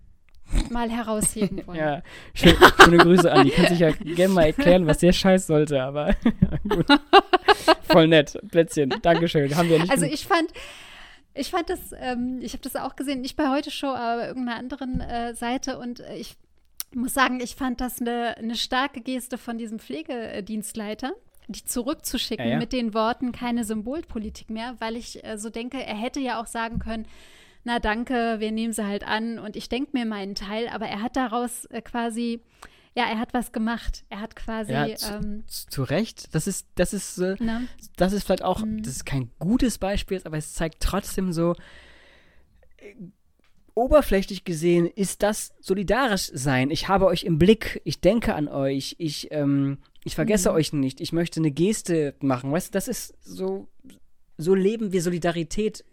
mal herausheben wollen. Ja, schön, schöne Grüße an. Die kann sich ja gerne mal erklären, was der Scheiß sollte, aber gut. Voll nett. Plätzchen. Dankeschön. Haben wir nicht. Also ich fand, ich fand das, ähm, ich habe das auch gesehen, nicht bei Heute Show, aber bei irgendeiner anderen äh, Seite und äh, ich muss sagen, ich fand das eine, eine starke Geste von diesem Pflegedienstleiter, die zurückzuschicken Ja, ja. mit den Worten keine Symbolpolitik mehr, weil ich äh, so denke, er hätte ja auch sagen können, na danke, wir nehmen sie halt an und ich denke mir meinen Teil, aber er hat daraus äh, quasi, ja, er hat was gemacht. Er hat quasi, ja, zu, ähm, zu, Recht. Das ist, das ist, äh, das ist vielleicht auch, Mhm. das ist kein gutes Beispiel, aber es zeigt trotzdem so, äh, oberflächlich gesehen ist das solidarisch sein. Ich habe euch im Blick, ich denke an euch, ich, ähm, ich vergesse mhm. euch nicht, ich möchte eine Geste machen. Weißt du, das ist so, so leben wir Solidarität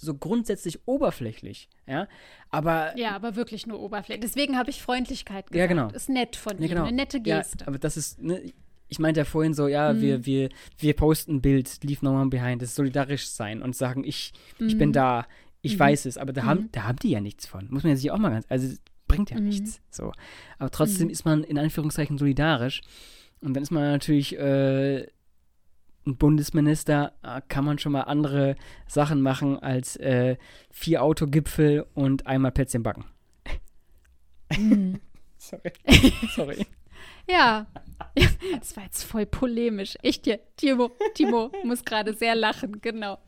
so grundsätzlich oberflächlich, ja. Aber ja, aber wirklich nur oberflächlich. Deswegen habe ich Freundlichkeit gesagt. Ja, genau. Ist nett von ja, ihm, genau. eine nette Geste. Ja, aber das ist, ne, ich meinte ja vorhin so, ja, mhm. wir, wir, wir posten ein Bild, leave no one behind, das ist solidarisch sein und sagen, ich, mhm. ich bin mhm. da, ich mhm. weiß es, aber da haben, mhm. da haben die ja nichts von. Muss man ja sich auch mal ganz, also bringt ja mhm. nichts. So. Aber trotzdem ist man in Anführungszeichen solidarisch. Und dann ist man natürlich äh, Bundesminister, äh, kann man schon mal andere Sachen machen als äh, vier Autogipfel und einmal Plätzchen backen. Mhm. Sorry. Sorry. ja. Das war jetzt voll polemisch. Echt hier. Timo, Timo muss gerade sehr lachen, genau.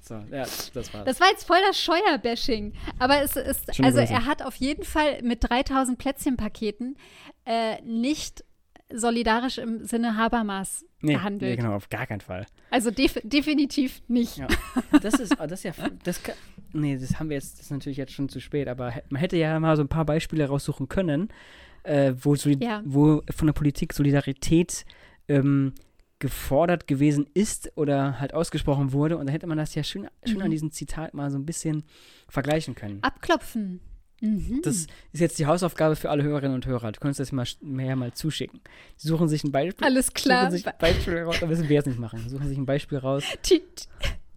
so, ja, das war's. Das war jetzt voll das Scheuerbashing. Aber es ist, also er hat auf jeden Fall mit 3000 Plätzchenpaketen äh, nicht solidarisch im Sinne Habermas nee, gehandelt. Nee, genau, auf gar keinen Fall. Also def definitiv nicht. Ja. Das ist, oh, das ist ja, das kann, nee, das haben wir jetzt, das ist natürlich jetzt schon zu spät, aber man hätte ja mal so ein paar Beispiele raussuchen können, äh, wo, ja. wo von der Politik Solidarität ähm, gefordert gewesen ist oder halt ausgesprochen wurde. Und da hätte man das ja schön, schön mhm. an diesem Zitat mal so ein bisschen vergleichen können. Abklopfen. Mhm. Das ist jetzt die Hausaufgabe für alle Hörerinnen und Hörer. Du kannst das mal mehr mal zuschicken. Die suchen sich ein Beispiel. Alles klar. Suchen sich ein Beispiel raus. Da müssen wir jetzt nicht machen. Die suchen sich ein Beispiel raus.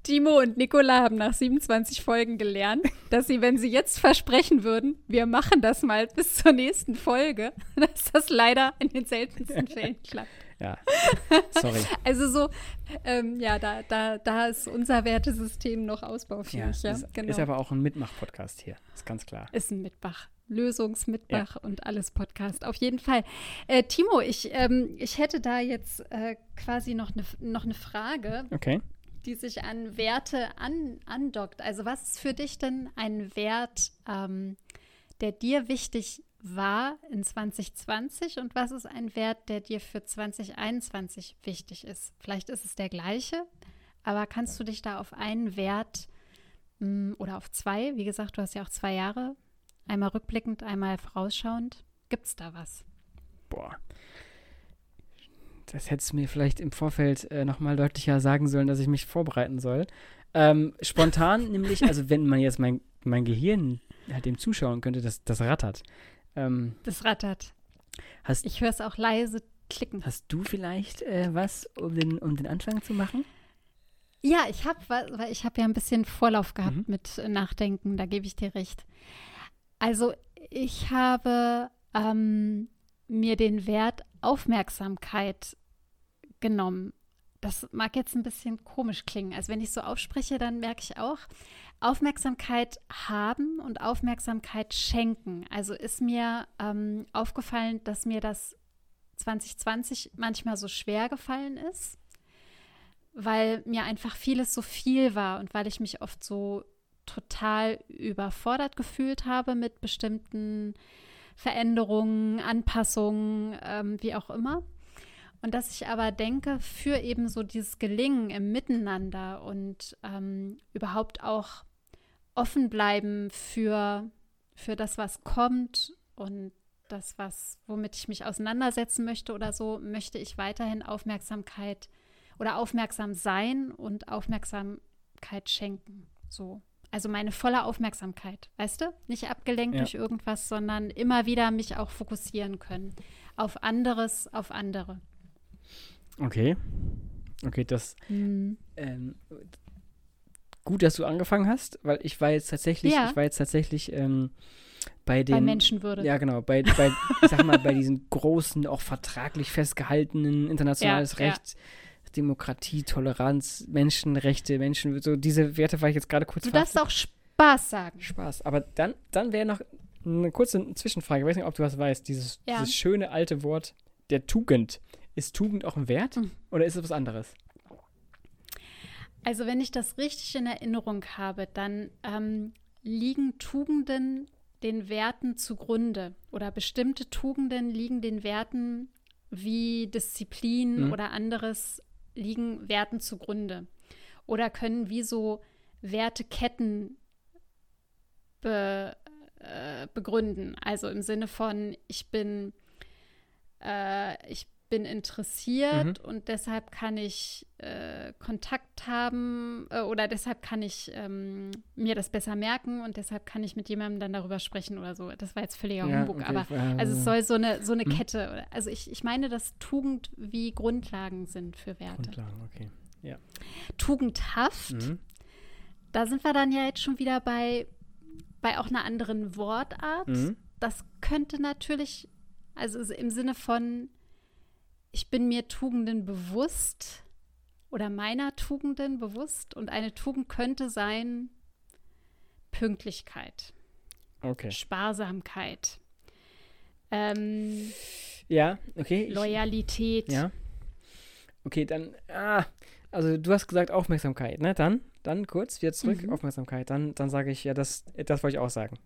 Timo und Nicola haben nach 27 Folgen gelernt, dass sie, wenn sie jetzt versprechen würden, wir machen das mal bis zur nächsten Folge, dass das leider in den seltensten Fällen klappt. Ja, sorry. also so, ähm, ja, da, da, da ist unser Wertesystem noch ausbaufähig. Ja, ja, ist, genau. ist aber auch ein Mitmach-Podcast hier, ist ganz klar. Ist ein Mitmach. Lösungsmitmach ja. und alles Podcast. Auf jeden Fall. Äh, Timo, ich, ähm, ich hätte da jetzt äh, quasi noch eine noch ne Frage. Okay. Die sich an Werte an, andockt. Also, was ist für dich denn ein Wert, ähm, der dir wichtig war in 2020 und was ist ein Wert, der dir für 2021 wichtig ist? Vielleicht ist es der gleiche, aber kannst du dich da auf einen Wert mm, oder auf zwei, wie gesagt, du hast ja auch zwei Jahre, einmal rückblickend, einmal vorausschauend, gibt es da was? Boah. Das hättest du mir vielleicht im Vorfeld äh, nochmal deutlicher sagen sollen, dass ich mich vorbereiten soll. Ähm, spontan nämlich, also wenn man jetzt mein, mein Gehirn halt dem zuschauen könnte, das, das rattert. Ähm, das rattert. Hast, ich höre es auch leise klicken. Hast du vielleicht äh, was, um den, um den Anfang zu machen? Ja, ich habe, weil ich habe ja ein bisschen Vorlauf gehabt mhm. mit Nachdenken, da gebe ich dir recht. Also ich habe ähm, mir den Wert Aufmerksamkeit genommen. Das mag jetzt ein bisschen komisch klingen. Also wenn ich so ausspreche, dann merke ich auch, Aufmerksamkeit haben und Aufmerksamkeit schenken. Also ist mir ähm, aufgefallen, dass mir das 2020 manchmal so schwer gefallen ist, weil mir einfach vieles so viel war und weil ich mich oft so total überfordert gefühlt habe mit bestimmten Veränderungen, Anpassungen, ähm, wie auch immer. Und dass ich aber denke, für eben so dieses Gelingen im Miteinander und ähm, überhaupt auch offen bleiben für, für das, was kommt und das, was, womit ich mich auseinandersetzen möchte oder so, möchte ich weiterhin Aufmerksamkeit oder aufmerksam sein und Aufmerksamkeit schenken. So. Also meine volle Aufmerksamkeit, weißt du? Nicht abgelenkt ja. durch irgendwas, sondern immer wieder mich auch fokussieren können. Auf anderes, auf andere. Okay. Okay, das. Mhm. Ähm, gut, dass du angefangen hast, weil ich war jetzt tatsächlich, ja. ich war jetzt tatsächlich ähm, bei den. Bei Menschenwürde. Ja, genau. Bei, bei ich sag mal, bei diesen großen, auch vertraglich festgehaltenen internationales ja, Recht. Ja. Demokratie, Toleranz, Menschenrechte, Menschen, so diese Werte war ich jetzt gerade kurz Du darfst auch Spaß sagen. Spaß. Aber dann, dann wäre noch eine kurze Zwischenfrage. Ich weiß nicht, ob du was weißt. Dieses, dieses schöne alte Wort der Tugend. Ist Tugend auch ein Wert mhm. oder ist es was anderes? Also wenn ich das richtig in Erinnerung habe, dann ähm, liegen Tugenden den Werten zugrunde oder bestimmte Tugenden liegen den Werten wie Disziplin mhm. oder anderes liegen Werten zugrunde oder können wie so Werteketten be, äh, begründen. Also im Sinne von, ich bin, äh, ich bin interessiert mhm. und deshalb kann ich äh, Kontakt haben äh, oder deshalb kann ich ähm, mir das besser merken und deshalb kann ich mit jemandem dann darüber sprechen oder so. Das war jetzt völliger ja, Humbug, okay. aber also es soll so eine, so eine mhm. Kette. Also ich, ich meine, dass Tugend wie Grundlagen sind für Werte. Grundlagen, okay. Ja. Tugendhaft, mhm. da sind wir dann ja jetzt schon wieder bei, bei auch einer anderen Wortart. Mhm. Das könnte natürlich, also im Sinne von ich bin mir Tugenden bewusst oder meiner Tugenden bewusst und eine Tugend könnte sein Pünktlichkeit, okay. Sparsamkeit, ähm, ja, okay. Loyalität. Ich, ja. Okay, dann, ah, also du hast gesagt Aufmerksamkeit, ne? Dann, dann kurz wieder zurück, mhm. Aufmerksamkeit. Dann, dann sage ich, ja, das, das wollte ich auch sagen.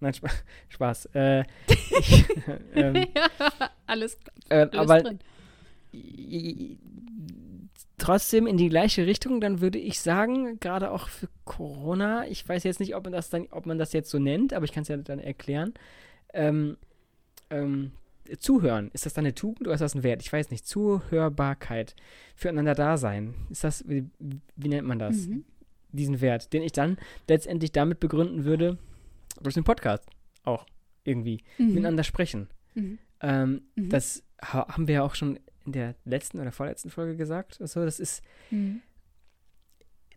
Nein, Sp Spaß. Äh, ich, ähm, ja, alles, äh, alles aber drin. Trotzdem in die gleiche Richtung, dann würde ich sagen, gerade auch für Corona, ich weiß jetzt nicht, ob man das dann, ob man das jetzt so nennt, aber ich kann es ja dann erklären. Ähm, ähm, Zuhören, ist das dann eine Tugend oder ist das ein Wert? Ich weiß nicht. Zuhörbarkeit, füreinander da sein. Ist das, wie, wie nennt man das? Mhm. Diesen Wert, den ich dann letztendlich damit begründen würde, durch den Podcast auch irgendwie mhm. miteinander sprechen. Mhm. Ähm, mhm. Das ha haben wir ja auch schon in der letzten oder vorletzten Folge gesagt. Also, das ist mhm.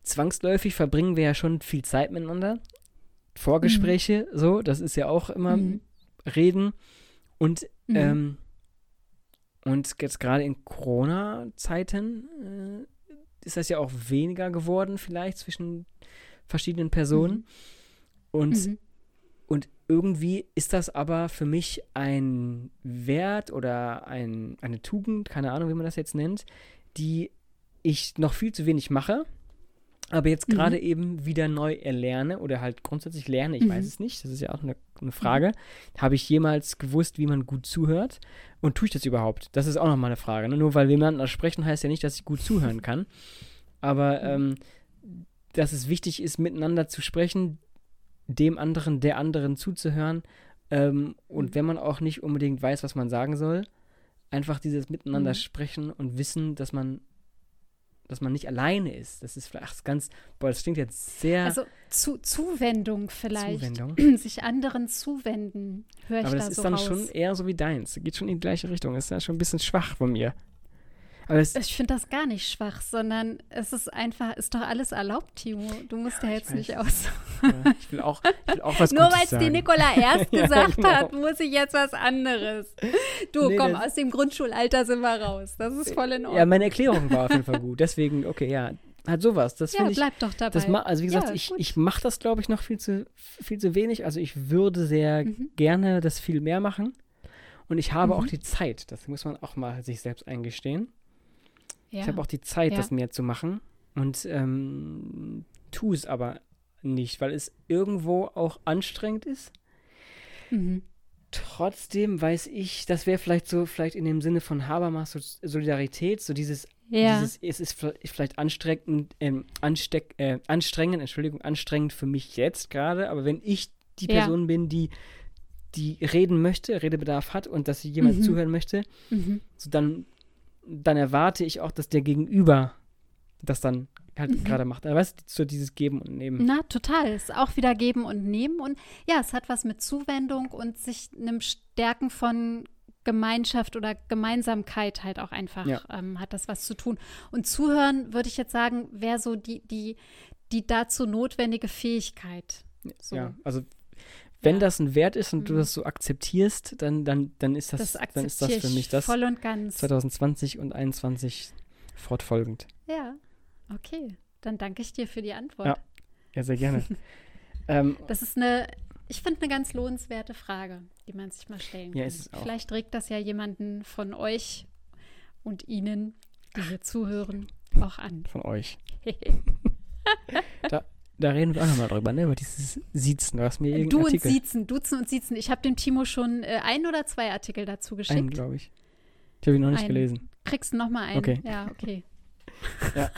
zwangsläufig verbringen wir ja schon viel Zeit miteinander. Vorgespräche, mhm. so, das ist ja auch immer mhm. Reden. Und, ähm, und jetzt gerade in Corona-Zeiten äh, ist das ja auch weniger geworden, vielleicht zwischen verschiedenen Personen. Und und irgendwie ist das aber für mich ein Wert oder ein, eine Tugend, keine Ahnung, wie man das jetzt nennt, die ich noch viel zu wenig mache, aber jetzt mhm. gerade mhm. eben wieder neu erlerne oder halt grundsätzlich lerne, ich mhm. weiß es nicht, das ist ja auch eine, eine Frage. Mhm. Habe ich jemals gewusst, wie man gut zuhört? Und tue ich das überhaupt? Das ist auch nochmal eine Frage. Ne? Nur weil wir miteinander sprechen, heißt ja nicht, dass ich gut zuhören kann. Aber mhm. ähm, dass es wichtig ist, miteinander zu sprechen, dem anderen, der anderen zuzuhören. Ähm, und mhm. wenn man auch nicht unbedingt weiß, was man sagen soll, einfach dieses Miteinander mhm. sprechen und wissen, dass man dass man nicht alleine ist. Das ist vielleicht ganz, boah, das klingt jetzt sehr. Also zu, Zuwendung vielleicht. Zuwendung. Sich anderen zuwenden, höre ich Aber das da ist so dann raus. schon eher so wie deins. Geht schon in die gleiche Richtung. Das ist ja schon ein bisschen schwach von mir ich finde das gar nicht schwach, sondern es ist einfach, ist doch alles erlaubt, Timo. Du musst ja, ja jetzt nicht aus. Ja, ich, will auch, ich will auch was Nur weil es die Nicola erst gesagt genau. hat, muss ich jetzt was anderes. Du, nee, komm, aus dem Grundschulalter sind wir raus. Das ist voll in Ordnung. Ja, meine Erklärung war auf jeden Fall gut. Deswegen, okay, ja, halt sowas. Das ja, ich, bleib doch dabei. also wie gesagt, ich, ich mache das, glaube ich, noch viel zu, viel zu wenig. Also ich würde sehr mhm. gerne das viel mehr machen. Und ich habe mhm. auch die Zeit. Das muss man auch mal sich selbst eingestehen. Ja. Ich habe auch die Zeit, ja. das mehr zu machen und ähm, tue es aber nicht, weil es irgendwo auch anstrengend ist. Mhm. Trotzdem weiß ich, das wäre vielleicht so, vielleicht in dem Sinne von Habermas so Solidarität, so dieses, ja. dieses es ist vielleicht anstrengend, ähm, ansteck, äh, anstrengend, Entschuldigung, anstrengend für mich jetzt gerade, aber wenn ich die Person bin, die die reden möchte, Redebedarf hat und dass sie jemand mhm. zuhören möchte, mhm. so dann dann erwarte ich auch, dass der Gegenüber das dann halt mhm. gerade macht. Weißt du, so dieses Geben und Nehmen. Na, total. Es ist auch wieder Geben und Nehmen. Und ja, es hat was mit Zuwendung und sich einem Stärken von Gemeinschaft oder Gemeinsamkeit halt auch einfach ja. ähm, hat das was zu tun. Und zuhören, würde ich jetzt sagen, wäre so die, die, die dazu notwendige Fähigkeit. So. Ja, also wenn ja. das ein Wert ist und mhm. du das so akzeptierst, dann, dann, dann, ist das, das dann ist das für mich das voll und ganz. 2020 und 2021 fortfolgend. Ja, okay. Dann danke ich dir für die Antwort. Ja, ja sehr gerne. ähm, das ist eine, ich finde, eine ganz lohnenswerte Frage, die man sich mal stellen kann. Ja, ist es auch. Vielleicht regt das ja jemanden von euch und Ihnen, die hier zuhören, auch an. Von euch. da, da reden wir auch nochmal drüber, ne? Über dieses Siezen. Du hast mir irgendeinen Du Artikel. und Siezen, Duzen und Siezen. Ich habe dem Timo schon äh, ein oder zwei Artikel dazu geschickt. Einen, glaube ich. Ich habe ihn noch nicht einen. gelesen. Kriegst du nochmal einen? Okay. Ja, okay. ja.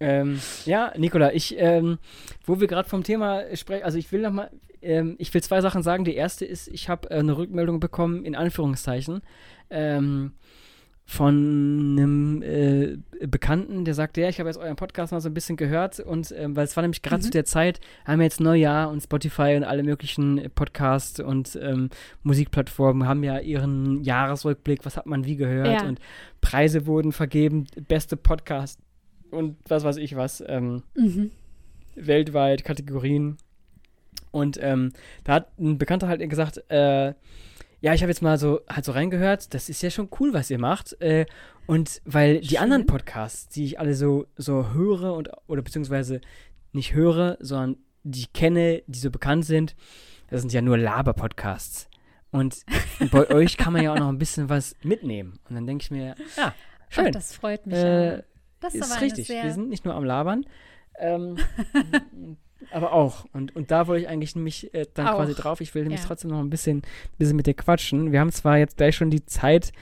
ähm, ja, Nicola, ich, ähm, wo wir gerade vom Thema sprechen, also ich will nochmal, ähm, ich will zwei Sachen sagen. Die erste ist, ich habe äh, eine Rückmeldung bekommen, in Anführungszeichen, ähm, von einem äh, Bekannten, der sagte, ja, ich habe jetzt euren Podcast mal so ein bisschen gehört und ähm, weil es war nämlich gerade mhm. zu der Zeit, haben wir jetzt Neujahr und Spotify und alle möglichen Podcasts und ähm, Musikplattformen haben ja ihren Jahresrückblick, was hat man wie gehört ja. und Preise wurden vergeben, beste Podcast und was weiß ich was, ähm, mhm. weltweit Kategorien und ähm, da hat ein Bekannter halt gesagt, äh, ja, ich habe jetzt mal so halt so reingehört, das ist ja schon cool, was ihr macht. Äh, und weil die Schön. anderen Podcasts, die ich alle so, so höre und oder beziehungsweise nicht höre, sondern die ich kenne, die so bekannt sind, das sind ja nur Laber-Podcasts. Und bei euch kann man ja auch noch ein bisschen was mitnehmen. Und dann denke ich mir, ja, schön. Ach, das freut mich. Äh, das ist, ist richtig. Wir sind nicht nur am Labern. Ähm, aber auch. Und, und da wollte ich eigentlich nämlich äh, dann auch. quasi drauf. Ich will nämlich ja. trotzdem noch ein bisschen, bisschen mit dir quatschen. Wir haben zwar jetzt gleich schon die Zeit,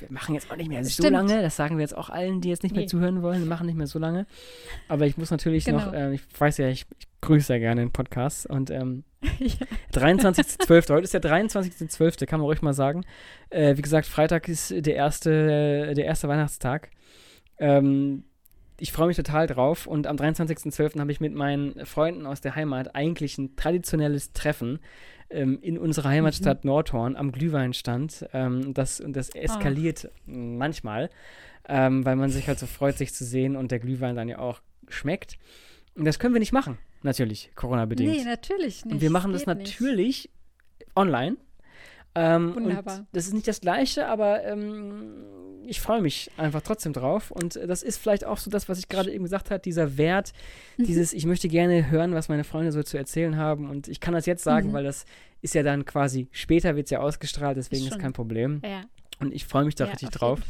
wir machen jetzt auch nicht mehr so lange. Das sagen wir jetzt auch allen, die jetzt nicht nee. mehr zuhören wollen. Wir machen nicht mehr so lange. Aber ich muss natürlich genau. noch, äh, ich weiß ja, ich, ich grüße ja gerne den Podcast. Und ähm, ja. 23.12., heute ist der 23.12., kann man ruhig mal sagen. Äh, wie gesagt, Freitag ist der erste, der erste Weihnachtstag. Ähm, ich freue mich total drauf und am 23.12. habe ich mit meinen Freunden aus der Heimat eigentlich ein traditionelles Treffen ähm, in unserer Heimatstadt mhm. Nordhorn am Glühweinstand. Ähm, das, und das eskaliert oh. manchmal, ähm, weil man sich halt so freut, sich zu sehen und der Glühwein dann ja auch schmeckt. Und das können wir nicht machen, natürlich, Corona-bedingt. Nee, natürlich nicht. Und wir machen das natürlich nicht. online. Ähm, Wunderbar. das ist nicht das Gleiche, aber ähm, ich freue mich einfach trotzdem drauf. Und das ist vielleicht auch so das, was ich gerade eben gesagt habe, dieser Wert, mhm. dieses, ich möchte gerne hören, was meine Freunde so zu erzählen haben. Und ich kann das jetzt sagen, mhm. weil das ist ja dann quasi, später wird es ja ausgestrahlt, deswegen ist, ist kein Problem. Ja. Und ich freue mich da ja, richtig drauf.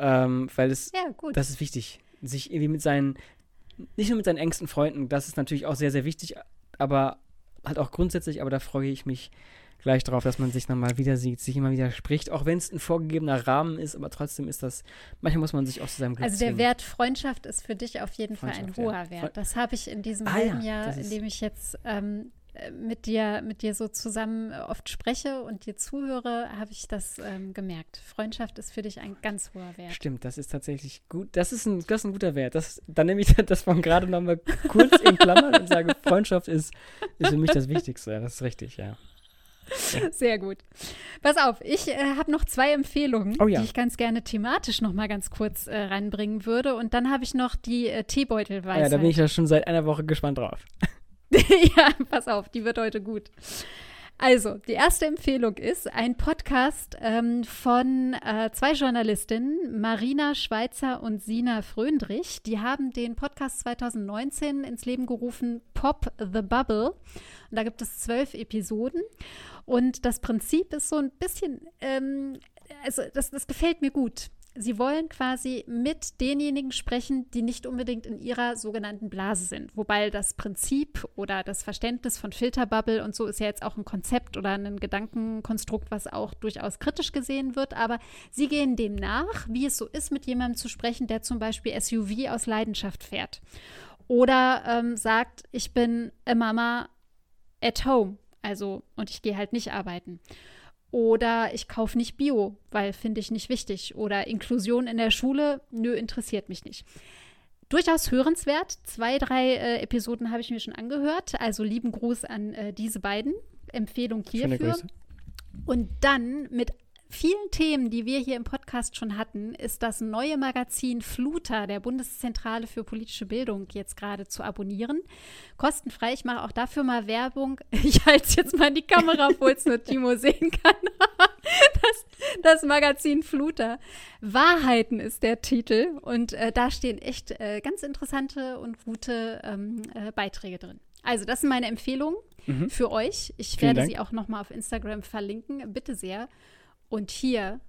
Ähm, weil es, ja, das ist wichtig, sich irgendwie mit seinen, nicht nur mit seinen engsten Freunden, das ist natürlich auch sehr, sehr wichtig, aber halt auch grundsätzlich, aber da freue ich mich gleich drauf, dass man sich nochmal wieder sieht, sich immer wieder spricht, auch wenn es ein vorgegebener Rahmen ist, aber trotzdem ist das, manchmal muss man sich auch zu seinem Glück Also der Wert Freundschaft ist für dich auf jeden Fall ein hoher ja. Wert. Das habe ich in diesem ah, halben ja, Jahr, in dem ich jetzt ähm, äh, mit dir, mit dir so zusammen oft spreche und dir zuhöre, habe ich das ähm, gemerkt. Freundschaft ist für dich ein ganz hoher Wert. Stimmt, das ist tatsächlich gut. Das ist ein, das ist ein guter Wert. Das, dann nehme ich das von gerade nochmal kurz in Klammern und sage, Freundschaft ist, ist für mich das Wichtigste. Das ist richtig, ja. Sehr gut. Pass auf, ich äh, habe noch zwei Empfehlungen, oh, ja. die ich ganz gerne thematisch noch mal ganz kurz äh, reinbringen würde. Und dann habe ich noch die äh, Teebeutelweisheit. Ja, da bin ich ja schon seit einer Woche gespannt drauf. ja, pass auf, die wird heute gut. Also, die erste Empfehlung ist ein Podcast ähm, von äh, zwei Journalistinnen, Marina Schweizer und Sina Fröndrich. Die haben den Podcast 2019 ins Leben gerufen, Pop the Bubble. Und da gibt es zwölf Episoden. Und das Prinzip ist so ein bisschen, ähm, also das, das gefällt mir gut. Sie wollen quasi mit denjenigen sprechen, die nicht unbedingt in ihrer sogenannten Blase sind. Wobei das Prinzip oder das Verständnis von Filterbubble und so ist ja jetzt auch ein Konzept oder ein Gedankenkonstrukt, was auch durchaus kritisch gesehen wird. Aber sie gehen dem nach, wie es so ist, mit jemandem zu sprechen, der zum Beispiel SUV aus Leidenschaft fährt. Oder ähm, sagt, ich bin a Mama at home. Also, und ich gehe halt nicht arbeiten. Oder ich kaufe nicht Bio, weil finde ich nicht wichtig. Oder Inklusion in der Schule, nö, interessiert mich nicht. Durchaus hörenswert. Zwei, drei äh, Episoden habe ich mir schon angehört. Also lieben Gruß an äh, diese beiden. Empfehlung hierfür. Und dann mit vielen Themen, die wir hier im Podcast schon hatten, ist das neue Magazin Fluter der Bundeszentrale für politische Bildung jetzt gerade zu abonnieren. Kostenfrei. Ich mache auch dafür mal Werbung. Ich halte es jetzt mal in die Kamera, obwohl es nur Timo sehen kann. Das, das, Magazin Fluter. Wahrheiten ist der Titel. Und äh, da stehen echt äh, ganz interessante und gute ähm, äh, Beiträge drin. Also, das sind meine Empfehlungen mhm. für euch. Ich Vielen werde Dank. sie auch nochmal auf Instagram verlinken. Bitte sehr. Und hier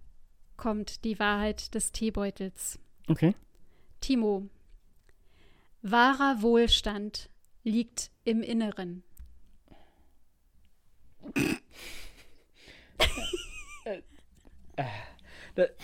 kommt die Wahrheit des Teebeutels. Okay. Timo, wahrer Wohlstand liegt im Inneren.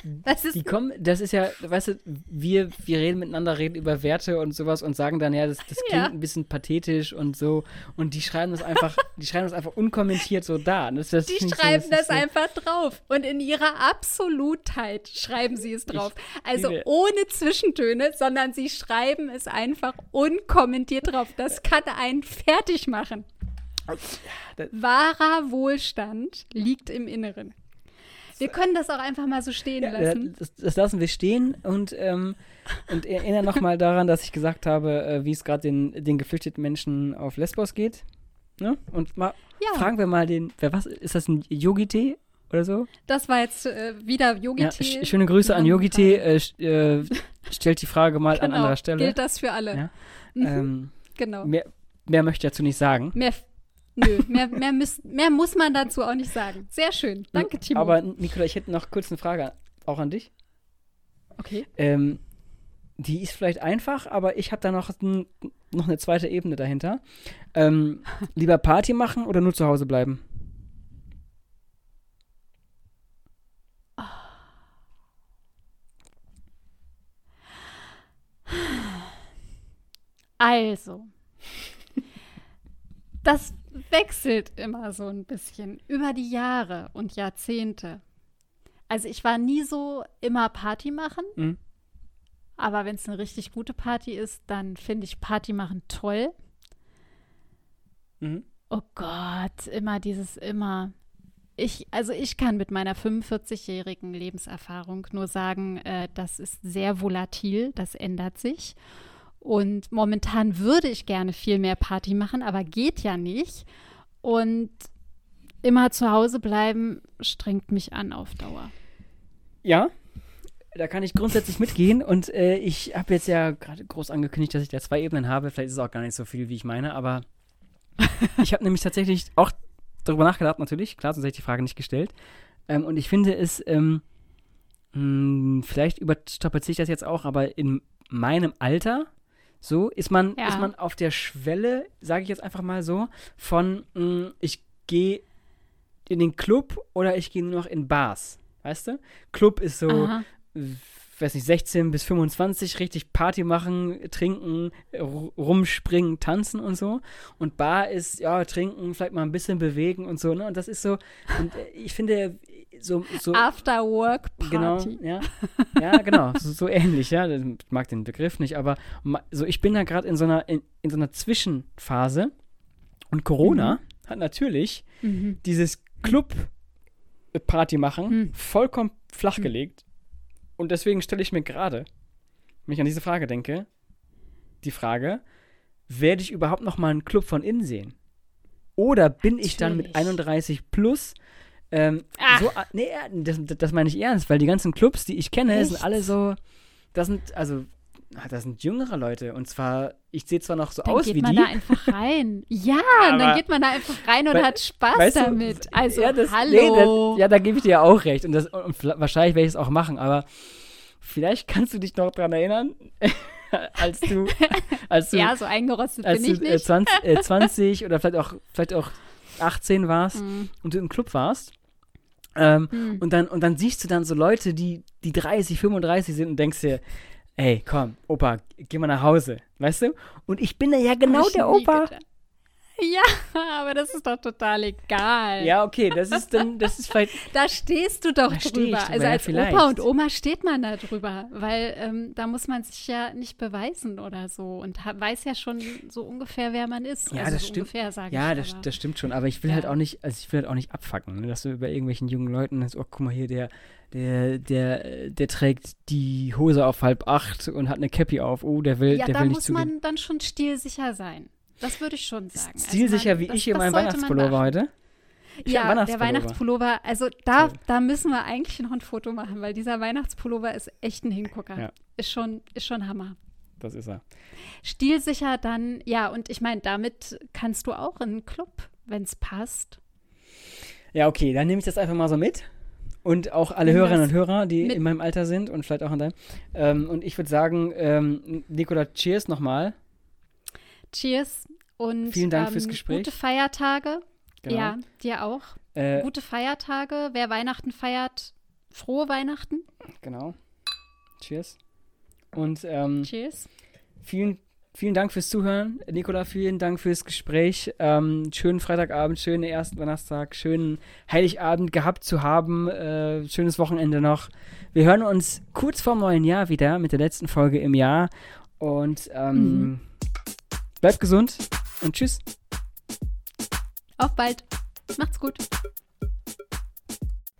Das ist die kommen, das ist ja, weißt du, wir, wir reden miteinander, reden über Werte und sowas und sagen dann, ja, das, das klingt ja. ein bisschen pathetisch und so. Und die schreiben das einfach, die schreiben das einfach unkommentiert so da. Das, das die schreiben so, das, einfach drauf. Und in ihrer Absolutheit schreiben sie es drauf. Ich, also ohne Zwischentöne, sondern sie schreiben es einfach unkommentiert drauf. Das kann einen fertig machen. Wahrer Wohlstand liegt im Inneren. Wir können das auch einfach mal so stehen ja, lassen. Das, das, lassen wir stehen und, ähm, und erinnere nochmal daran, dass ich gesagt habe, äh, wie es gerade den, den geflüchteten Menschen auf Lesbos geht. Ne? Und mal ja. fragen wir mal den, wer was, ist das ein Yogi-Tee oder so? Das war jetzt äh, wieder Yogi-Tee. Ja, schöne Grüße an Yogi-Tee. Äh, äh, stellt die Frage mal genau, an anderer Stelle. Gilt das für alle. Ja? Mhm. Ähm, genau. Mehr, mehr möchte ich dazu nicht sagen. Mehr Nö, mehr, mehr, müß, mehr muss man dazu auch nicht sagen. Sehr schön. Danke, Timo. Aber Nicola, ich hätte noch kurz eine Frage auch an dich. Okay. Ähm, die ist vielleicht einfach, aber ich habe da noch, noch eine zweite Ebene dahinter. Ähm, lieber Party machen oder nur zu Hause bleiben? Also, das wechselt immer so ein bisschen über die Jahre und Jahrzehnte. Also ich war nie so immer Party machen. Mhm. Aber wenn es eine richtig gute Party ist, dann finde ich Party machen toll. Mhm. Oh Gott, immer dieses immer. Ich, also ich kann mit meiner 45-jährigen Lebenserfahrung nur sagen, äh, das ist sehr volatil, das ändert sich. Und momentan würde ich gerne viel mehr Party machen, aber geht ja nicht. Und immer zu Hause bleiben strengt mich an auf Dauer. Ja, da kann ich grundsätzlich mitgehen. Und äh, ich habe jetzt ja gerade groß angekündigt, dass ich da zwei Ebenen habe. Vielleicht ist es auch gar nicht so viel, wie ich meine, aber ich habe nämlich tatsächlich auch darüber nachgedacht, natürlich. Klar, sonst hätte ich die Frage nicht gestellt. Ähm, und ich finde es, ähm, mh, hm, vielleicht überstrapaziere ich das jetzt auch, aber in meinem Alter so ist man, ja. ist man auf der Schwelle, sage ich jetzt einfach mal so, von mh, mm, ich gehe in den Club oder ich gehe nur noch in Bars. Weißt du? Club ist so, Aha. weiß nicht, 16 bis 25, richtig Party machen, trinken, rumspringen, tanzen und so. Und Bar ist, ja, trinken, vielleicht mal ein bisschen bewegen und so, ne? Und das ist so, und äh, ich finde, so, so After Work Party. Genau, ja. Ja, genau, so, so, ähnlich, ja. Ich mag den Begriff nicht, aber so ich bin da gerade in so einer in, in, so einer Zwischenphase und Corona mhm. hat natürlich mhm. dieses Club Party machen mhm. vollkommen flachgelegt und deswegen stelle ich mir gerade, wenn ich an diese Frage denke, die Frage, werde ich überhaupt noch mal einen Club von innen sehen? Oder bin Natürlich. ich dann mit 31 plus ähm, so, nee, das, das meine ich ernst, weil die ganzen Clubs, die ich kenne, Echt? sind alle so, das sind, also, das sind jüngere Leute und zwar, ich sehe zwar noch so dann aus wie die. Dann geht man da einfach rein. Ja, aber, dann geht man da einfach rein und weil, hat Spaß weißt du, damit. Also, ja, das, hallo. Nee, das, ja, da gebe ich dir ja auch recht und, das, und wahrscheinlich werde ich es auch machen, aber vielleicht kannst du dich noch daran erinnern, als du, als du, ja, so eingerostet als bin du, ich nicht. 20, äh, 20 oder vielleicht auch, vielleicht auch 18 warst mhm. und du im Club warst. Ähm, mhm. und, dann, und dann siehst du dann so Leute, die, die 30, 35 sind und denkst dir, ey, komm, Opa, geh mal nach Hause, weißt du? Und ich bin ja genau der Opa. Gedacht. Ja, aber das ist doch total egal. Ja, okay, das ist dann, das ist vielleicht. da stehst du doch drüber. drüber. Also als ja, Opa und Oma steht man da drüber, weil ähm, da muss man sich ja nicht beweisen oder so und weiß ja schon so ungefähr, wer man ist. Ja, also das so stimmt. Ungefähr, ja, das, das stimmt schon. Aber ich will halt ja. halt auch nicht, also ich will halt auch nicht abfacken, ne? dass du über irgendwelchen jungen Leuten, oh, guck mal hier, der, der, der, der trägt die Hose auf halb acht und hat eine Cappy auf. Oh, der will, ja, der will nicht zugeben. da muss man dann schon stilsicher sein. Das würde ich schon sagen. Stilsicher also wie das, ich in meinem Weihnachtspullover heute. Ich ja, Weihnachtspullover. der Weihnachtspullover. Also da, da müssen wir eigentlich noch ein Foto machen, weil dieser Weihnachtspullover ist echt ein Hingucker. Ja. Ist, schon, ist schon Hammer. Das ist er. Stilsicher dann, ja, und ich meine, damit kannst du auch in einen Club, wenn es passt. Ja, okay, dann nehme ich das einfach mal so mit. Und auch alle Nimm Hörerinnen und Hörer, die in meinem Alter sind und vielleicht auch an deinem. Ähm, und ich würde sagen, ähm, Nicola, cheers nochmal. Cheers und vielen Dank ähm, fürs Gespräch. Gute Feiertage. Genau. Ja, dir auch. Äh, gute Feiertage. Wer Weihnachten feiert, Frohe Weihnachten. Genau. Cheers. Und ähm, Cheers. vielen, vielen Dank fürs Zuhören. Nicola, vielen Dank fürs Gespräch. Ähm, schönen Freitagabend, schönen ersten Donnerstag, schönen Heiligabend gehabt zu haben. Äh, schönes Wochenende noch. Wir hören uns kurz vor dem neuen Jahr wieder mit der letzten Folge im Jahr. Und ähm, Mhm. Bleibt gesund und tschüss. Auf bald. Macht's gut.